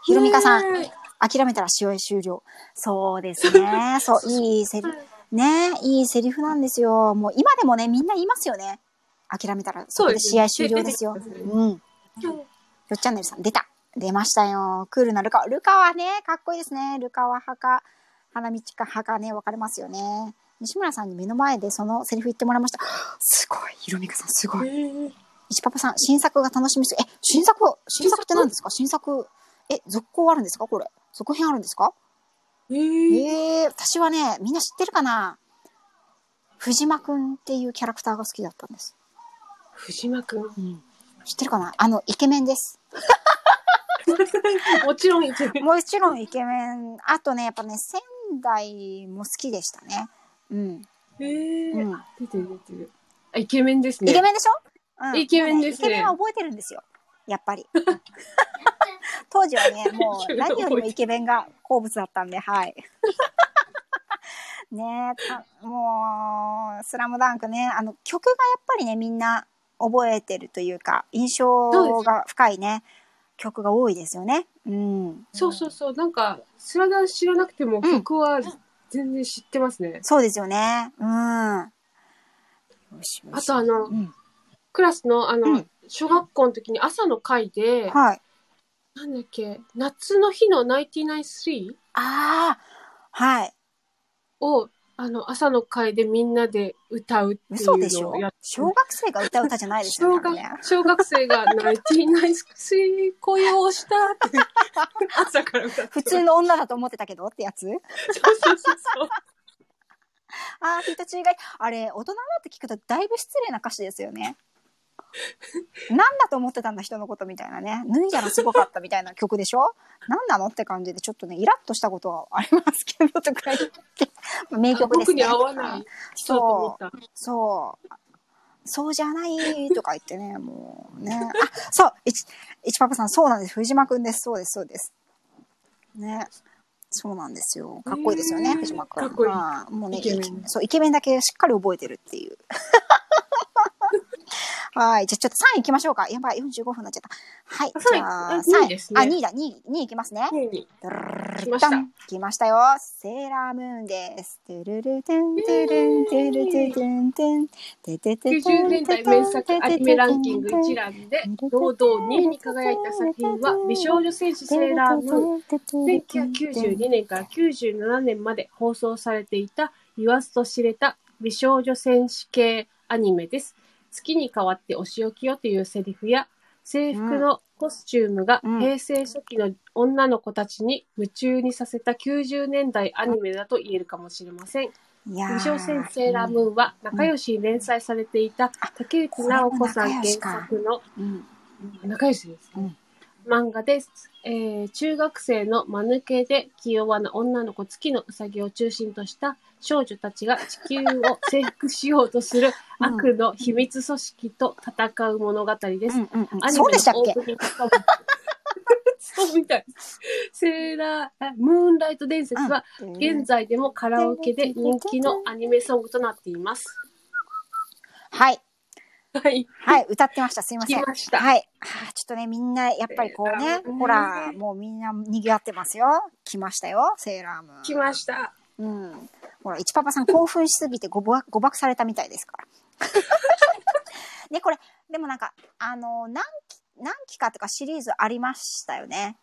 ひろみかさん、ね諦めたら試合終了。そうですね。そう、いいセリフ。ねいいセリフなんですよ。もう今でもね、みんな言いますよね。諦めたら、そうですこで試合終了ですよ。うん。よっチャンネルさん、出た。出ましたよ。クールなルカワ。ルカはね、かっこいいですね。ルカワ派か、花道か派かね、分かれますよね。西村さんに目の前でそのセリフ言ってもらいました。すごい。ひろみかさん、すごい。えー石パパさん、新作が楽しみです。え、新作、新作って何ですか？新作。え、続行あるんですか？これ。続編あるんですか？えーええ私はね、みんな知ってるかな？藤間くんっていうキャラクターが好きだったんです。藤間くん。知ってるかな？あの、イケメンです。もちろんイケメン。もちろんイケメン。あとね、やっぱね、仙台も好きでしたね。うん。えーうん。出てる出てる。あ、イケメンですね。イケメンでしょ、うん、イケメンですねイケメンは覚えてるんですよ。やっぱり。当時はね、もう何よりもイケメンが好物だったんで、はい。ねえ、たもう、スラムダンクね、あの、曲がやっぱりね、みんな覚えてるというか、印象が深いね、曲が多いですよね。うん。そうそうそう。なんか、スラダン知らなくても曲は全然知ってますね。そうですよね。うん。よしよしあとあのう、ん、クラスのあの、うん小学校の時に朝の会で、はい。なんだっけ、夏の日のナインティナインスリーああ、はい。を、あの、朝の会でみんなで歌うってい嘘でしょうのをやって小学生が歌う歌じゃないですよ小ね。あれね学小学生がナインティナインスリー恋をしたって朝から歌って普通の女だと思ってたけどってやつ？そうそうそうそう。ああ、人違い。あれ、大人になって聞くとだいぶ失礼な歌詞ですよね。なんだと思ってたんだ人のことみたいなね。脱いだらすごかったみたいな曲でしょ？なんなのって感じでちょっとね、イラッとしたことはありますけどとか言って。名曲ですね。僕に合わない人だと思った。そう。そうじゃないとか言ってね、もうね。あ、そう、いち、いちパパさん、そうなんです。藤間くんです。そうです、そうです。ね。そうなんですよ。かっこいいですよね、藤間くん。かっこいいまあもうね、イケメンそう、イケメンだけしっかり覚えてるっていう。はい。じゃあちょっと3位行きましょうか。やばい、45分になっちゃった。はい。あじゃあ、三位あ3位。ですねあ、2位だ、2位、2位いきますね。来ました来ましたよ。セーラームーンです。トゥルルトゥントゥルントゥルトゥトゥントゥン。テテテテ90ン年代名作アニメランキング一覧で堂々2位に輝いた作品は美少女戦士セーラームーン。1992年から97年まで放送されていた言わずと知れた美少女戦士系アニメです。月に代わってお仕置きよというセリフや制服のコスチュームがうん平成初期の女の子たちに夢中にさせた90年代アニメだと言えるかもしれません。いやー美少戦士セーラームーンは仲良しに連載されていた竹内直子さん原作のうん。仲良しですね。漫画です。えー中学生の間抜けで気弱な女の子月のうさぎを中心とした少女たちが地球を征服しようとする悪の秘密組織と戦う物語です。うんうんうんアニメそうでしたっけ？のオープニングソングそうみたいです。セーラー、あムーンライト伝説は現在でもカラオケで人気のアニメソングとなっています。はい。はい。はい、歌ってました。すいません。来ましたはい。はあちょっとね、みんな、やっぱりこうねほら、もうみんな賑わってますよ。来ましたよ、セーラームーン。来ました。うん。ほら、一パパさん興奮しすぎて誤爆 誤爆されたみたいですから。ね、これ、でもなんか、あの、何期、何期かとかシリーズありましたよね。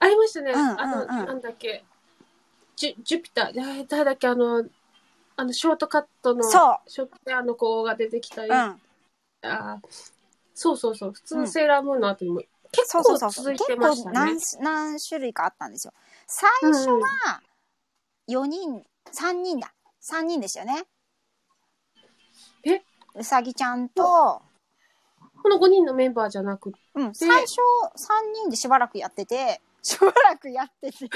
ありましたね。うんうんうんあの、なんだっけ。ジュ、ジュピター誰だっけ、あの、あの、ショートカットの、そうショートカットの子が出てきたり、うん。あーそうそうそう、普通セーラームーンの後にも結構。続いて結ましたね構何。何種類かあったんですよ。最初うんは4人、3人だ。3人でしたよね。え？うさぎちゃんと、この5人のメンバーじゃなくうん、最初3人でしばらくやってて、しばらくやってて、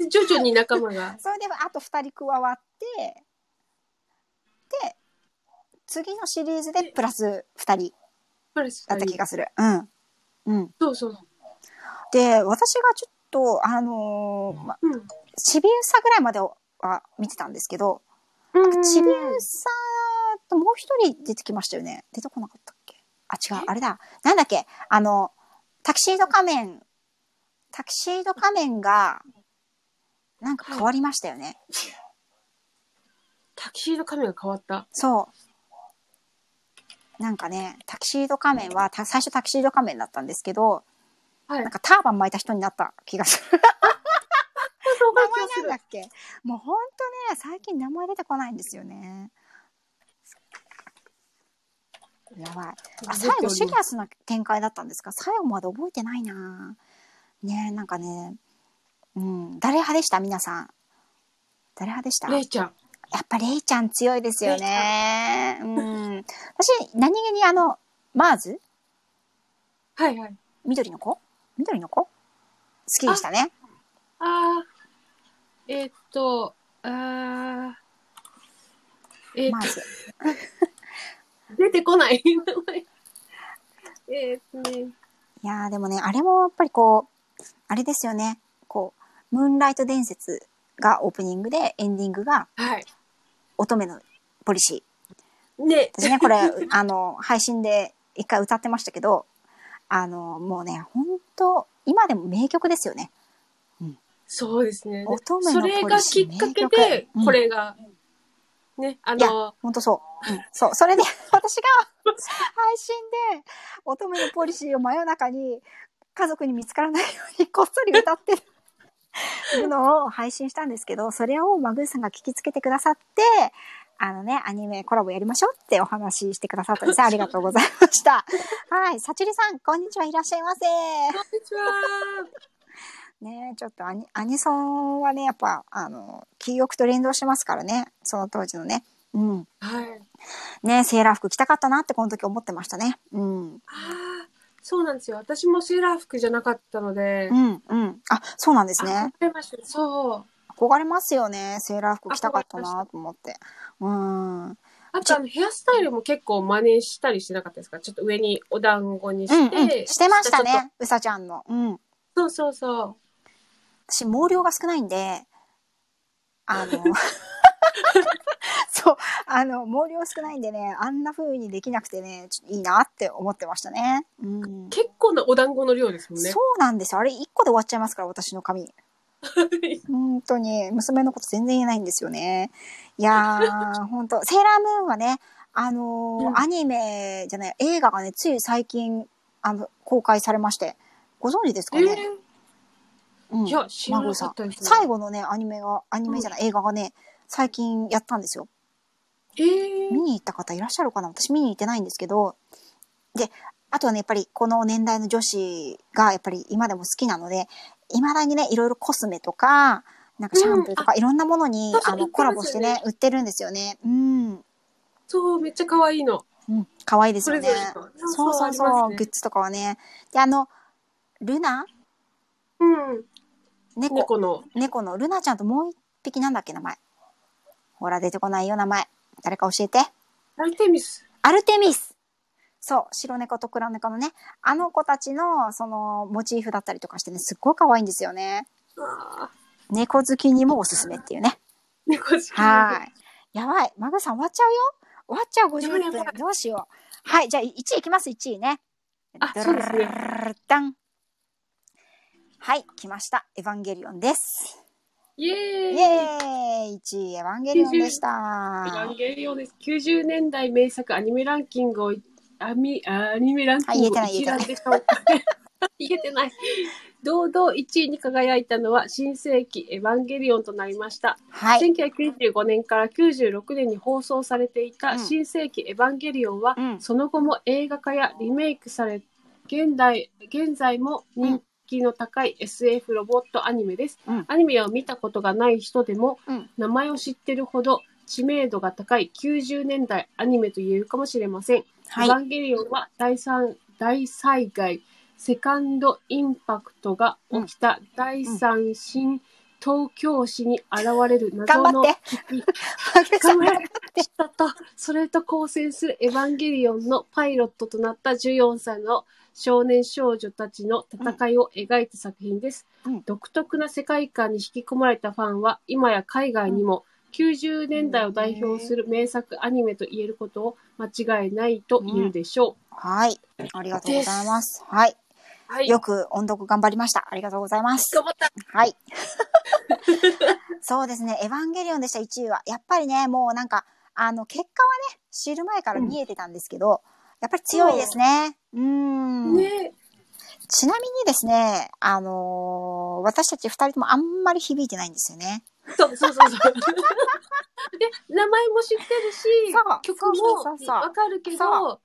徐々に仲間が。それであと2人加わって、で、次のシリーズでプラス2人だった気がする。うん。うん。そうそう。で、私がちょっと、あのーま、うん。ちびうさぐらいまでは見てたんですけど、うんちびうさともう一人出てきましたよね。出てこなかったっけ？あ、違う、あれだ。なんだっけ？あの、タキシード仮面、タキシード仮面が、なんか変わりましたよね。タキシード仮面が変わった。そう。なんかね、タキシード仮面は、た最初タキシード仮面だったんですけど、はいなん。かターバン巻いた人になった気がする。名前なんだっけ？もうほんとね、最近名前出てこないんですよね。やばい。あ、最後シリアスな展開だったんですか？最後まで覚えてないなねえ、なんかね、うん、誰派でした？皆さん。誰派でした？レイちゃん。やっぱレイちゃん強いですよね。うん。私、何気にあの、マーズ？はいはい。緑の子？緑の子？好きでしたね。あー。えーっと、あー。えーっマーズ。と、出てこない。えーっとね。いやーでもね、あれもやっぱりこう、あれですよね。こう、ムーンライト伝説がオープニングで、エンディングがはい。乙女のポリシー。ね。私ね、これ、あの、配信で一回歌ってましたけど、あの、もうね、本当今でも名曲ですよね。そうですね。乙女のそれがきっかけ名でこれが、ね、あいやの、本当そう。うん、そう。それで、私が配信で、乙女のポリシーを真夜中に家族に見つからないようにこっそり歌ってるのを配信したんですけど、それをマグーさんが聞きつけてくださって、あのね、アニメコラボやりましょうってお話ししてくださったんです。ありがとうございました。はい。さちりさん、こんにちは。いらっしゃいませ。こんにちは。ねちょっとアニアニソンはね、やっぱ、あの、記憶と連動してますからね。その当時のね。うん。はい。ねセーラー服着たかったなってこの時思ってましたね。うん。ああ、そうなんですよ。私もセーラー服じゃなかったのでう、ん、うん。あ、そうなんですね。憧れました。そう。憧れますよね。セーラー服着たかったなと思って。うん。うんあとあのヘアスタイルも結構真似したりしてなかったですか？ちょっと上にお団子にうん。して。してましたね。うさちゃんの。うん。と。そうそうそう。私、毛量が少ないんで、あの、そう、あの、毛量少ないんでね、あんな風にできなくてね、いいなって思ってましたね。うん。結構なお団子の量ですもんね。そうなんですよ。あれ、一個で終わっちゃいますから、私の髪。本当に、娘のこと全然言えないんですよね。いやー、本当セーラームーンはね、あのーうんアニメじゃない、映画がね、つい最近、あの、公開されまして、ご存知ですかえね、うんー、いや、知らなかったですね。最後のね、アニメが、アニメじゃない、映画がね、最近やったんですよ。えー、見に行った方いらっしゃるかな？私見に行ってないんですけど、で、あとはね、やっぱりこの年代の女子がやっぱり今でも好きなので、未だにね、いろいろコスメとか、なんかシャンプーとか、いろんなものにあのコラボしてね、売ってるんですよね。うん。そう、めっちゃ可愛いの。うん。可愛いですよねそうそうそうねグッズとかはね。で、あの、ルナ？うん。猫。猫の。猫のルナちゃんともう一匹なんだっけ、名前。ほら、出てこないよ、名前。誰か教えて。アルテミス。アルテミスそう、白猫と黒猫のね、あの子たちの、その、モチーフだったりとかしてね、すっごい可愛いんですよね。あ猫好きにもおすすめっていうね。ー猫好き。はい。やばい。マグさん終わっちゃうよ終わっちゃう、50分どうしよう。はい、じゃあ1位いきます、1位ね。あそうですねはい、来ました。エヴァンゲリオンです。イエーイイエーイ !1 位、エヴァンゲリオンでしエヴァたン。ゲリオンです。90年代名作アニメランキングを、アミアニメランキングを一覧で紹介。言えてない。堂々1位に輝いたのは新世紀エヴァンゲリオンとなりました。はい。1995年から96年に放送されていたうん新世紀エヴァンゲリオンは、うんその後も映画化やリメイクされ、現代、現在も人気の高い SF ロボットアニメです。うん。アニメを見たことがない人でも、うん。名前を知ってるほど知名度が高い90年代アニメと言えるかもしれません。はい。エヴァンゲリオンは第三大災害、セカンドインパクトが起きた第三新東京市に現れる謎の頑張って。敵マグさん頑張れ人と、それと交戦するエヴァンゲリオンのパイロットとなった14歳の少年少女たちの戦いを描いた作品です。うん独特な世界観に引き込まれたファンは、今や海外にも90年代を代表する名作アニメと言えることを間違いないと言えるでしょう。はい。ありがとうございます。はい。はい。よく音読頑張りました。ありがとうございます。頑張った。はい。そうですね。エヴァンゲリオンでした、1位は。やっぱりね、もうなんか、あの、結果はね、知る前から見えてたんですけど、やっぱり強いですね。うん。ねちなみにですね、あのー私たち二人ともあんまり響いてないんですよね。そうそうそうそう。で、名前も知ってるし曲もわかるけそど。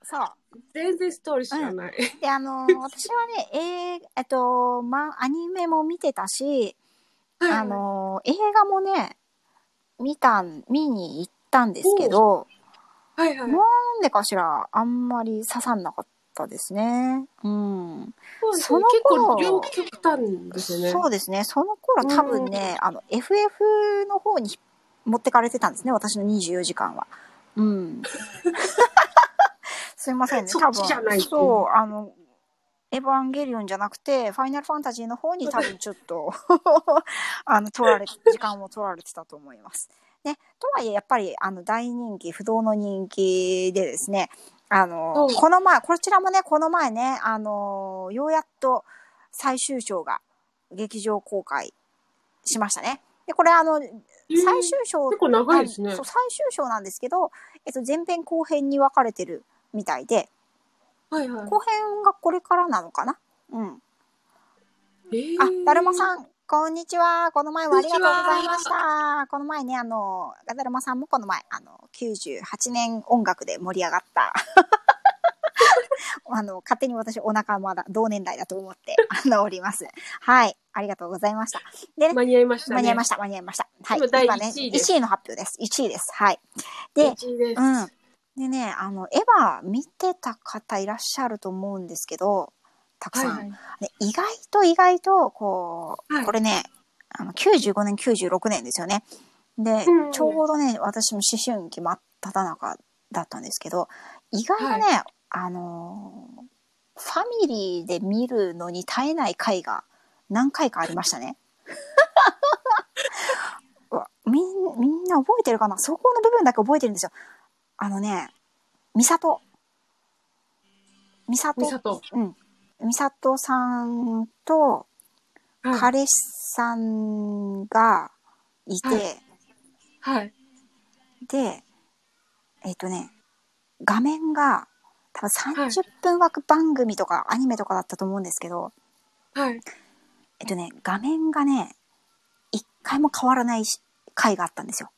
全然ストーリー知らない。で、あのー私はね、えー、えっと、ま、アニメも見てたし、あのー映画もね、見たん、見に行ったんですけど、はいはい。なんでかしら、あんまり刺さんなかったですね。うん。その結頃構両極端ですよね。そうですね。その頃多分ね、あの、FF の方に持ってかれてたんですね。私の24時間は。うん。すいませんね。多分そう、あの、エヴァンゲリオンじゃなくて、ファイナルファンタジーの方に多分ちょっと、あの、取られ、時間を取られてたと思います。ね。とはいえ、やっぱり、あの、大人気、不動の人気でですね、あの、うんこの前、こちらもね、この前ね、あの、ようやっと最終章が劇場公開しましたね。で、これあの、うん最終章、結構長いですねあそう、最終章なんですけど、えっと、前編後編に分かれてるみたいで、はいはい。後編がこれからなのかな？うん。えーあ、だるまさん、こんにちは。この前はありがとうございました。この前ね、あの、だるまさんもこの前、あの、98年音楽で盛り上がった。あの、勝手に私お腹まだ同年代だと思って、あの、おります。はい。ありがとうございました。でね、間に合いましたね。間に合いました、間に合いました。はい。今第今ね、1位です1位の発表です。1位です。はい。で、1位です。うん。でね、あの、エヴァ見てた方いらっしゃると思うんですけど、たくさん。はいはい。ね意外と意外と、こう、はいこれね、あの、95年、96年ですよね。で、うんちょうどね、私も思春期真っ只中だったんですけど、意外とね、あのーファミリーで見るのに耐えない回が何回かありましたね。みんみんな覚えてるかな？そこの部分だけ覚えてるんですよ。あのね、ミサト。ミサト。うん。美里さんとはい。彼氏さんがいて、はいはい。で、えっ、とね、画面が多分はい30分枠番組とかアニメとかだったと思うんですけど、はい。えっとね、画面がね、一回も変わらないし回があったんですよ。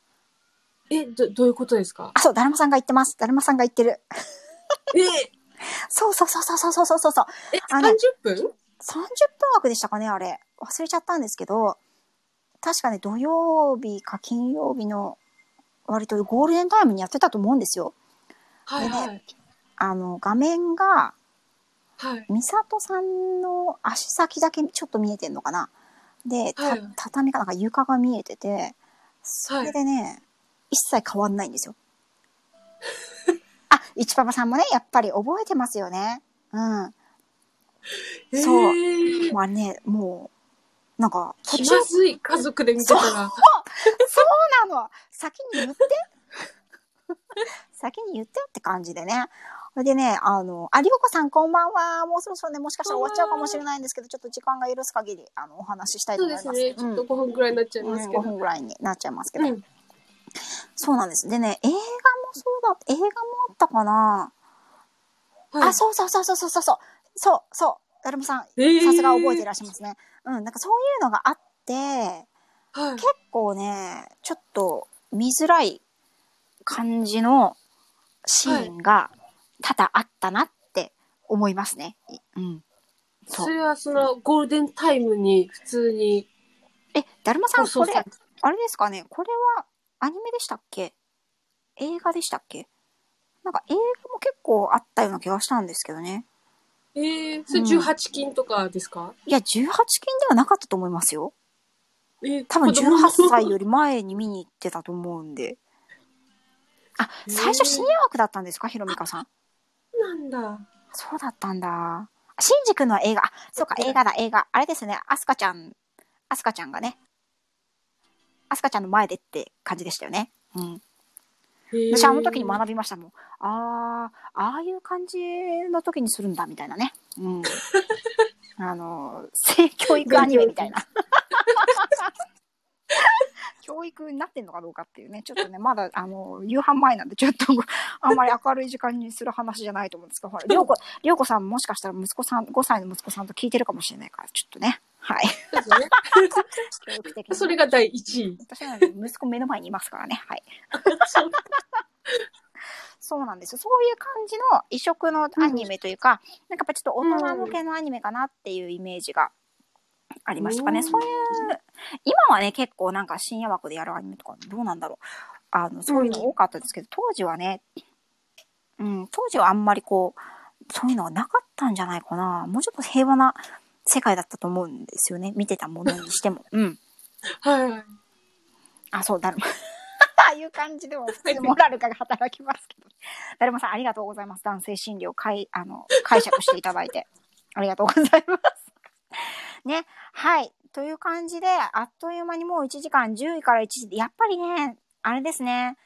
え、ど、どういうことですか？あ、そう、だるまさんが言ってます。だるまさんが言ってる。え、そうそうそうそうそうそうそうそう。え、あのね30分？30分枠でしたかね、あれ。忘れちゃったんですけど、確かね、土曜日か金曜日の割とゴールデンタイムにやってたと思うんですよ。はいはい。あの、画面が、はい。美里さんの足先だけちょっと見えてんのかな。で、たはい畳かなんか床が見えてて、それでね、一切変わんないんですよ。あ、一パパさんもね、やっぱり覚えてますよね。うん。そうえーまあね、もう、なんか、途気中まずい家族で見てたら。そう なの先に言って 先に言ってって感じでね。それでね、あの、あ、りょうこさんこんばんは。もうそろそろね、もしかしたら終わっちゃうかもしれないんですけど、ちょっと時間が許す限り、あの、お話ししたいとそう思いますす。でね。ちょっと5分くらいになっちゃいうん、ますけ5ど。分ぐらいになっちゃいますけど。うん。そうなんです。でね、映画もそうだ、映画もあったかな、はいあ、そうそうそうそうそうそう。そう、そう。だるまさん、えーさすが覚えていらっしゃいますね。うん、なんかそういうのがあって、はい。結構ね、ちょっと見づらい感じのシーンが多々あったなって思いますね。うん。そそうれはそのゴールデンタイムに普通にえ、だるまさん、これあれですかねこれはアニメでしたっけ？映画でしたっけ？なんか映画も結構あったような気がしたんですけどね。えー、それ18金とかですか、いや、18禁ではなかったと思いますよ。えー多分子供18歳より前に見に行ってたと思うんで。あ、最初深夜枠だったんですか？ひろみかさん。なんだ。そうだったんだ。シンジ君の映画、あ、そうか、映画だ、映画。あれですね、アスカちゃん、アスカちゃんがね、アスカちゃんの前でって感じでしたよね。うん。私、あの時に学びましたもん。ああ、ああいう感じの時にするんだ、みたいなね。うん。あの、性教育アニメみたいな。教育くなってんのかどうかっていうね、ちょっとね、まだ、あの、夕飯前なんで、ちょっと、あんまり明るい時間にする話じゃないと思うんですけど、ほら、りょうこ、りょうこさんもしかしたら息子さん、5歳の息子さんと聞いてるかもしれないから、ちょっとね、はい。それが第一位。私はね息子目の前にいますからね、はい。そうなんですよ。そういう感じの異色のアニメというか、なんかやっぱちょっと大人向けのアニメかなっていうイメージがありましたかね。うんそういう、今はね、結構なんか深夜枠でやるアニメとかどうなんだろう。あの、そういうの多かったですけど、当時はね、うん、当時はあんまりこう、そういうのはなかったんじゃないかな。もうちょっと平和な世界だったと思うんですよね。見てたものにしても。うん。はい。あ、そう、だるま。ああいう感じでも普通モラルが働きますけど。だるまさん、ありがとうございます。男性心理をかい、あの、解釈していただいて。ありがとうございます。ね。はい。という感じで、あっという間にもう1時間10位から1時で、やっぱりね、あれですね。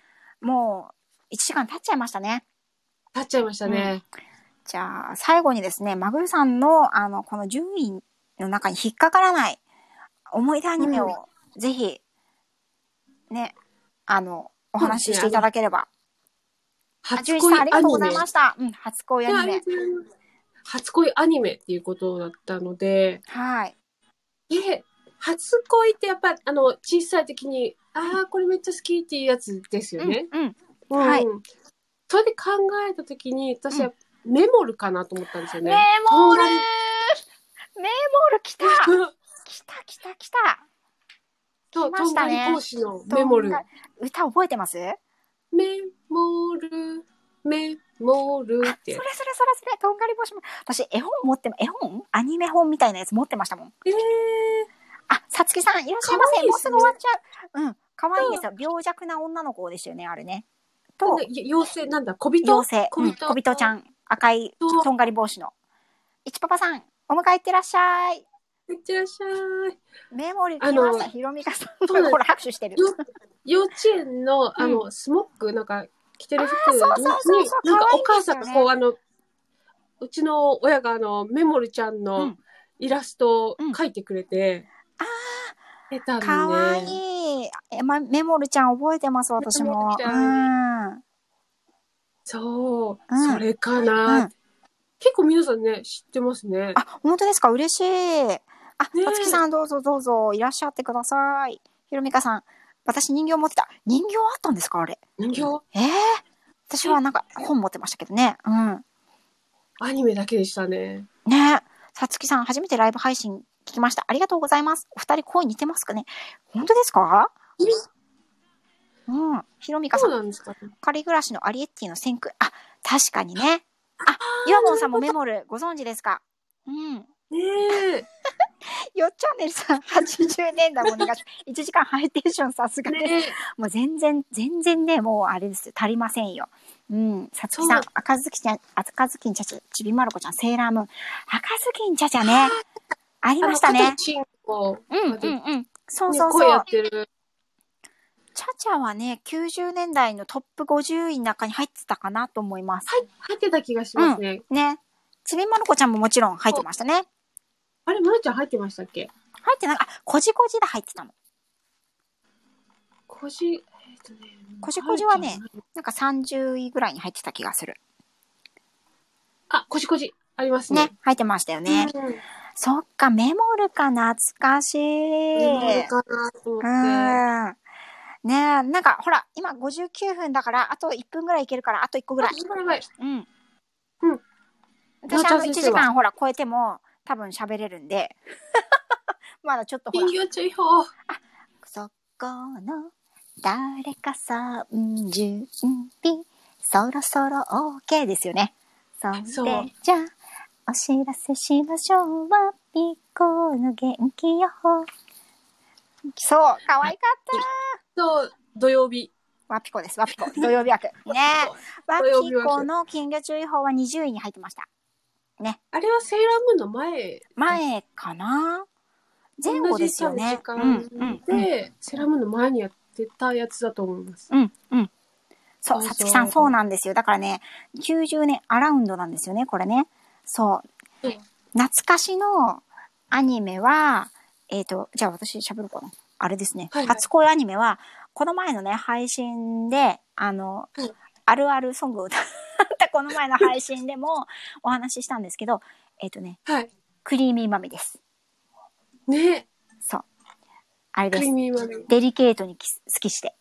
もう、1時間経っちゃいましたね。立っちゃいましたね。じゃあ、最後にですね、マグルさんの、あの、この10位の中に引っかからない思い出アニメを、ぜひ、ね、あの、お話ししていただければ。あ、初純一さんありがとうございしました。うん、初恋アニメ。初恋アニメっていうことだったので、はい。で、初恋ってやっぱ、あの、小さい時に、ああ、これめっちゃ好きっていうやつですよね。うん、うん。うんはいそれで考えた時に、私はメモルかなと思ったんですよね。メモールメモール 来た来た来た来たそう、来ましたねり講師のメモル歌覚えてます？メモル、メモルあ、ってそれそれ。それそれ、とんがり星も。私、絵本持っても、絵本？アニメ本みたいなやつ持ってましたもん。えー、あ、さつきさん、いらっしゃいませ。いですねもうすぐ終わっちゃう。うん。可愛いですよ。病弱な女の子ですよね、あれね。と、妖精、なんだ、小人？妖精、うん、小人。小人ちゃん、赤いとんがり帽子の。いちパパさん、お迎え行ってらっしゃい。いってらっしゃい。メモリ来あのました。ひろみかさん。ほら、拍手してる。よ幼稚園の、あの、スモック、なんか、着てる服に、なんかお母さんがこう、あの、うちの親があの、メモルちゃんうのんイラストをうん描いてくれて、あ出たんで。かわいい。え、ま、メモルちゃん覚えてます、私もメモル。ちうゃん。そう、うんそれかうな、ん。結構皆さんね、知ってますね。あ、本当ですか？嬉しい。あ、ねえさつきさんどうぞどうぞいらっしゃってください。ひろみかさん、私人形持ってた。人形あったんですか？あれ。人形？ええ私はなんか本持ってましたけどね。うん。アニメだけでしたね。ねさつきさん、初めてライブ配信聞きました。ありがとうございます。お二人声似てますかね？本当ですか？うん。ひろみかさ、そうんなんですかね。仮暮らしのアリエッティの先駆。あ、確かにね。あ、岩本さんもメモルご存知ですか？うん。ねえ。よっちゃんねるさん、80年代もお願いします。1時間ハイテンションさすがです。ねもう全然、全然ね、もうあれですよ。足りませんよ。うん。さつきさん赤ずきちゃん、赤ずきんちゃちゃ、ちびまる子ちゃん、セーラームーン。赤ずきんちゃちゃね。ありましたねうんうんうん。そうそう声やそう。ってる。ちゃちゃはね、90年代のトップ50位の中に入ってたかなと思います。はい、入ってた気がしますね。ね。ちびまる子ちゃんももちろん入ってましたね。あれ、まるちゃん入ってましたっけ？入ってない、あ、こじこじで入ってたの。こじ、えっ、とね。こじこじはねなんか30位ぐらいに入ってた気がする。あ、こじこじ。ありますね。ね、入ってましたよね。うん。そっか、メモるか懐かしい。メモるかなと思って。うん。ねえ、なんかほら、今59分だから、あと1分ぐらいいけるから、あと1個ぐらい。うん。うん。私、あの、1なおちゃん先生は時間ほら、超えても、多分喋れるんで。まだちょっとほら。人形注意報。そこの、誰かさん準備、そろそろ OK ですよね。そそうれじゃあ、お知らせしましょう。わぴこの元気予報。そう、可愛かった。そう、土曜日。ワピコです、ワピコ。土曜日枠。ねワピコの金魚注意報は20位に入ってました。あれはセーラームーンの前。前かな？前後ですよね。同じうん、時うん間、で、セーラームーンの前にやってたやつだと思います。うん、うん。そう、そうさつきさん、そうなんですよ。だからね、90年アラウンドなんですよね、これね。そう。うん懐かしのアニメは、えっ、と、じゃあ私喋るかな。あれですね。はいはい初恋アニメは、この前のね、配信で、あの、うんあるあるソングを歌ったこの前の配信でもお話ししたんですけど、えっ、とね、はい。クリーミーマミです。ねそう。あれです。デリケートに好きして。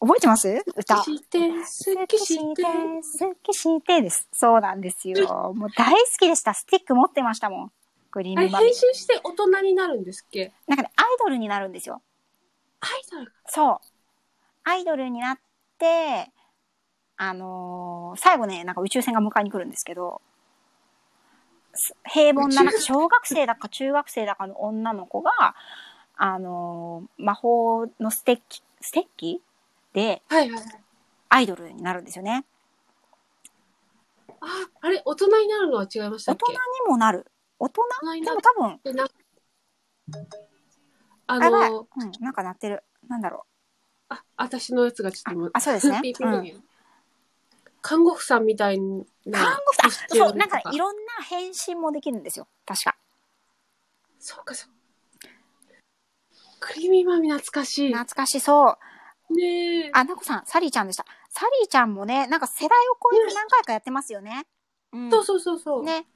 覚えてます？歌。して、好きして。好きしてです。そうなんですよ。もう大好きでした。スティック持ってましたもん。クリーあれ、ミーマミ編。集して大人になるんですっけ？なんかね、アイドルになるんですよ。アイドルそう。アイドルになって、あのー最後ね、なんか宇宙船が迎えに来るんですけど、す平凡な、なんか小学生だか中学生だかの女の子が、あのー魔法のステッキ、ステッキ？ではいはいはい。アイドルになるんですよね。あ、あれ、大人になるのは違いました大人にもなる。大人？でも多分、あ。の、うん、なんか鳴ってる。なんだろあ、私のやつがちょっと。あ、そうですね。看護婦さんみたいな。看護婦さん、そう、なんかいろんな変身もできるんですよ。確か。そうかそう。クリーミーマミ懐かしい。懐かしそう。ねえ。あ、なこさん、サリーちゃんでした。サリーちゃんもね、なんか世代を超えて何回かやってますよね。うん。そうそうそうそう。ね。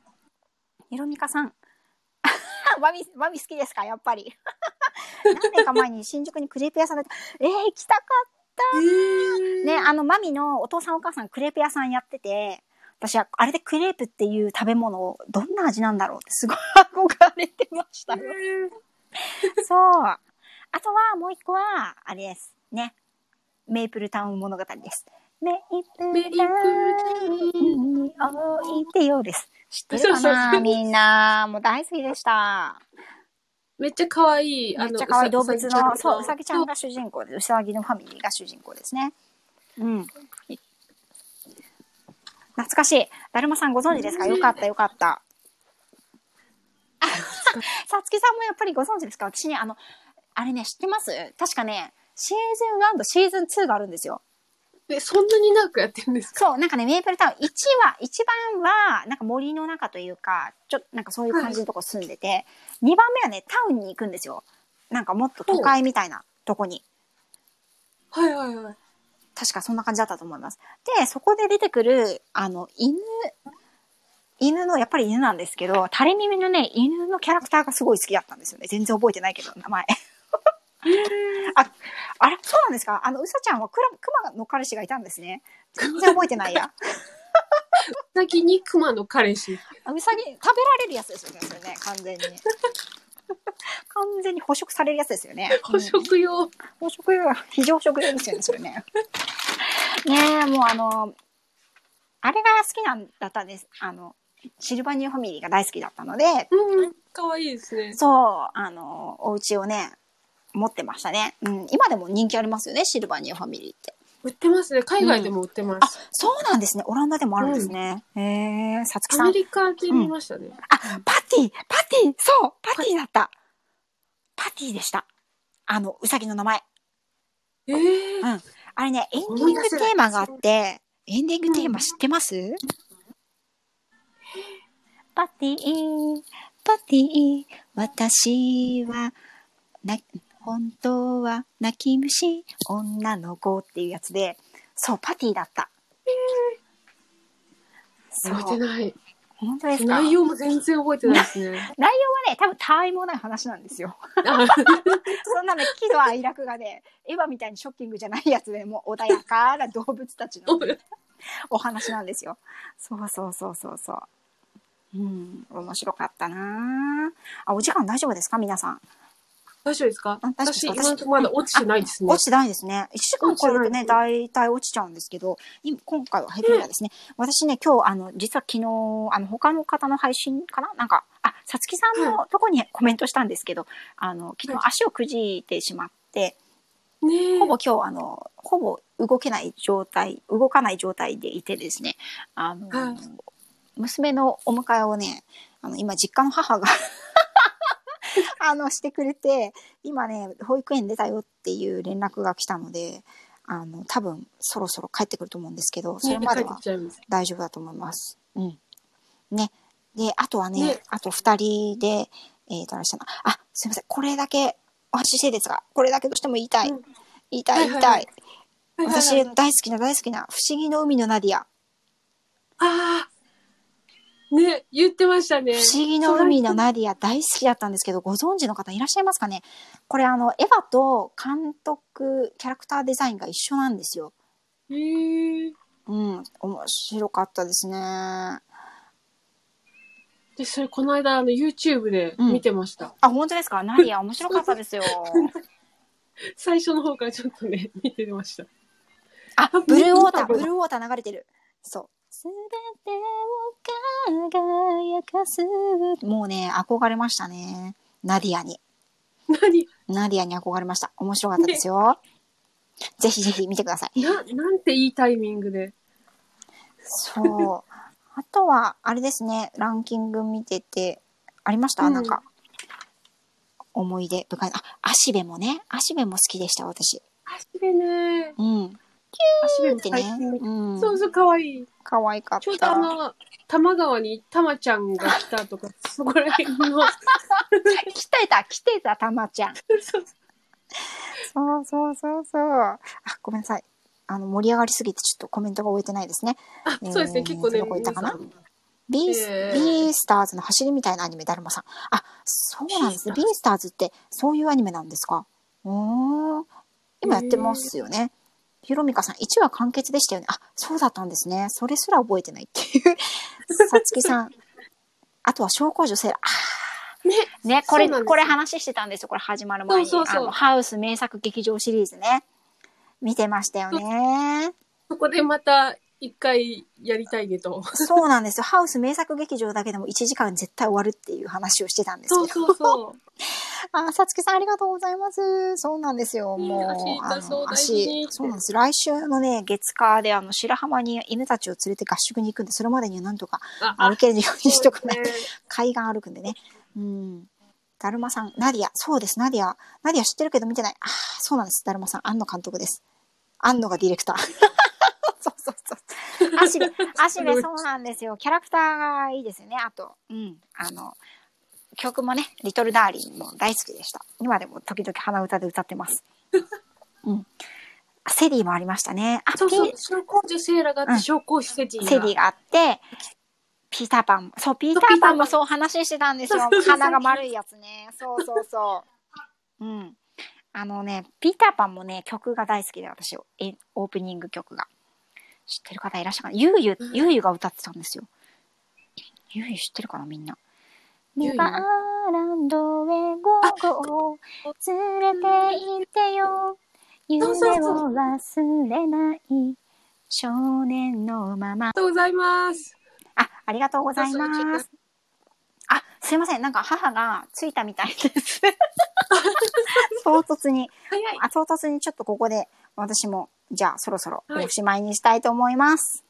ひろみかさん。マミ、マミ好きですか？やっぱり。何年か前に新宿にクレープ屋さんで、えー、行きたかえーね、あの、マミのお父さんお母さんクレープ屋さんやってて、私はあれでクレープっていう食べ物をどんな味なんだろうってすごい憧れてましたよ。そう。あとはもう一個は、あれです。ね。メイプルタウン物語です。メイプルタウンに置いてよです。知ってるかな？みんな。もう大好きでした。めっちゃ可愛い。めっちゃ可愛い動物の、そう、うさぎちゃんが。が主人公で、うさぎのファミリーが主人公ですね。うん。懐かしい。だるまさんご存知ですか？よかったよかった。さつきさんもやっぱりご存知ですか？私ね、あの、あれね、知ってます？確かね、シーズン1とシーズン2があるんですよ。え、そんなに長くやってるんですか？そう、なんかね、メープルタウン1は、一番は、なんか森の中というか、ちょっとなんかそういう感じのとこ住んでて、二番目はね、タウンに行くんですよ。なんかもっと都会みたいなとこに。はいはいはい。確かそんな感じだったと思います。で、そこで出てくる、あの、犬、犬の、やっぱり犬なんですけど、垂れ耳のね、犬のキャラクターがすごい好きだったんですよね。全然覚えてないけど、名前。あ、あれそうなんですか？あの、うさちゃんはクラクマの彼氏がいたんですね。全然覚えてないや。先に熊の彼氏。あうさぎ、食べられるやつですよね、それね、完全に。完全に捕食されるやつですよね。捕食用。捕食用、非常食用ですよね、それね。ねえ、もうあの、あれが好きなんだったんです。あの、シルバニアファミリーが大好きだったので、うん。可愛いですね。そう、あの、お家をね、持ってましたね。うん、今でも人気ありますよね、シルバニアファミリーって。売ってますね。海外でも売ってまあす。、そうなんですね。オランダでもあるんですね。へえ、さつきさんアメ。リカで見ましたね。あ、パティパティそうパティだったパティでした。あの、うさぎの名前。ええうん。あれね、エンディングテーマがあって、エンディングテーマ知ってます、パティ、パティ、私は、な、本当は泣き虫、女の子っていうやつで、そう、パティだった。そう覚えてない。本当ですか？内容も全然覚えてないですね。内容はね、多分たわいもない話なんですよ。あ そんなね、喜怒哀楽がね、エヴァみたいにショッキングじゃないやつで、もう穏やかな動物たちのお話なんですよ。そうそうそうそうそう。うん、面白かったなぁあ、お時間大丈夫ですか？皆さん。大丈夫ですか？あ大丈夫です私、今のところまだ落ちてないですね。落。ちてないですね。1時間超えるとね、大体落ちちゃうんですけど、今今回はヘビーラですね。私ね、今日、あの、実は昨日、あの、他の方の配信かな？なんか、あ、さつきさんのとこにコメントしたんですけど、あの、昨日足をくじいてしまって、ねえ。ほぼ今日、あの、ほぼ動けない状態、動かない状態でいてですね、あの、はい。娘のお迎えをね、あの、今、実家の母が あの、してくれて、今ね、保育園出たよっていう連絡が来たので、あの、多分、そろそろ帰ってくると思うんですけど、それまでは。大丈夫だと思います。うん。ね。で、あとはね、ねあと二人で、えーと、あれしたな。あ、すいません。これだけお話ししてですが、これだけどうしても言いたい。うん言いたい言いたい私大好きな大好きな不思議の海のナディア。ああ。ね、言ってましたね。不思議の海のナディア大好きだったんですけど、ご存知の方いらっしゃいますかね？これあの、エヴァと監督、キャラクターデザインが一緒なんですよ。へえ。うん、面白かったですね。で、それこの間、あの、YouTube で見てました。あ、本当ですか？ナディア面白かったですよ。最初の方からちょっとね、見てました。あ、ブルーウォーター、ブルーブルーウォーター流れてる。そう。すべてを輝かす。もうね、憧れましたね。ナディアに。何？ナディアに憧れました。面白かったですよ。ぜひぜひ見てください。な、なんていいタイミングで。そう。あとは、あれですね、ランキング見てて、ありました、うんなんか、思い出深い。あ、足部もね、足部も好きでした、私。足部ね。うん。足部ってね。うん。そうそう、かわいい。可愛かっちょうどあた。の、多摩川にたまちゃんが来たとか、そこら辺の。来てた、来てた、たまちゃん。そうそうそうそう。あ、ごめんなさい。あの、盛り上がりすぎてちょっとコメントが終えてないですね。あ、そうですね、えー結構ね、どこ行ったかな？ビース、えービースターズの走りみたいなアニメ、だるまさん。あ、そうなんですね。ビースターズってそういうアニメなんですか？おー今やってますよね。ひろみかさん、1話完結でしたよね。あ、そうだったんですね。それすら覚えてないっていう。さつきさん。あとは、小公女セーラね、ね、これ、これ話してたんですよ。これ始まる前に。そうそうそうあの、ハウス名作劇場シリーズね。見てましたよね。そこでまた一回やりたいねと。そうなんですよ。ハウス名作劇場だけでも1時間絶対終わるっていう話をしてたんですけど。そうそうそう。あ、さつきさんありがとうございます。そうなんですよ。ねもう、足あの、足、そうなんです。来週のね、月火で、あの、白浜に犬たちを連れて合宿に行くんで、それまでにはなんとかあ歩けるようにしとかないね 海岸歩くんでね。うん。だるまさん、ナディア、そうです、ナディア。ナディア知ってるけど見てない。あーそうなんです。だるまさん、庵野監督です。庵野がディレクター。そうそうそう。アシベ、アシベ、そうなんですよ。キャラクターがいいですよね。あと、うん。あの、曲もね、リトルダーリンも大好きでした。今でも時々鼻歌で歌ってます。うん。あセディもありましたね。あ、そうそうピ、小公女セーラがあって、うん小公子セディが。セディがあって、ピーターパンも。そう、ピーターパンもそう話してたんですよ鼻が丸いやつね。そうそうそう。うん。あのね、ピーターパンもね、曲が大好きで、私、えオープニング曲が。知ってる方いらっしゃるかな？ゆうゆ、ゆうゆが歌ってたんですよ。ゆうゆ知ってるかなみんな。ゆうゆネバーランドへ午後を連れて行ってよ。夢を忘れない少年のままありが。とうございます。あ、ありがとうございます。あ、すいません。なんか母がついたみたいです。唐突に。早い。あ、唐突にちょっとここで私も、じゃあそろそろはいおしまいにしたいと思います。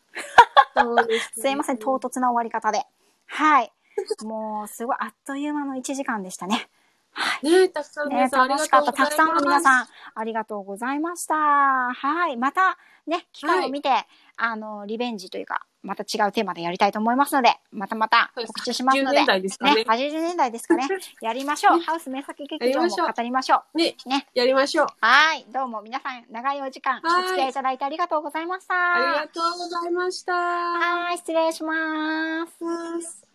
そうです すいません。唐突な終わり方で。はい。もう、すごい、あっという間の1時間でしたね。ねたくさん皆さんあり楽しかった。たくさんの皆さん、ありがとうございました。はい。また、ね、機会を見て、あの、リベンジというか、また違うテーマでやりたいと思いますので、またまた告知しますの10で。年代ですかねね、80年代ですかね。やりましょう。ハウス名作劇場も語りましょう。ね、ね。やりましょう。はい。どうも皆さん、長いお時間、はいお付き合いいただいてありがとうございました。ありがとうございました。はい。失礼し。ます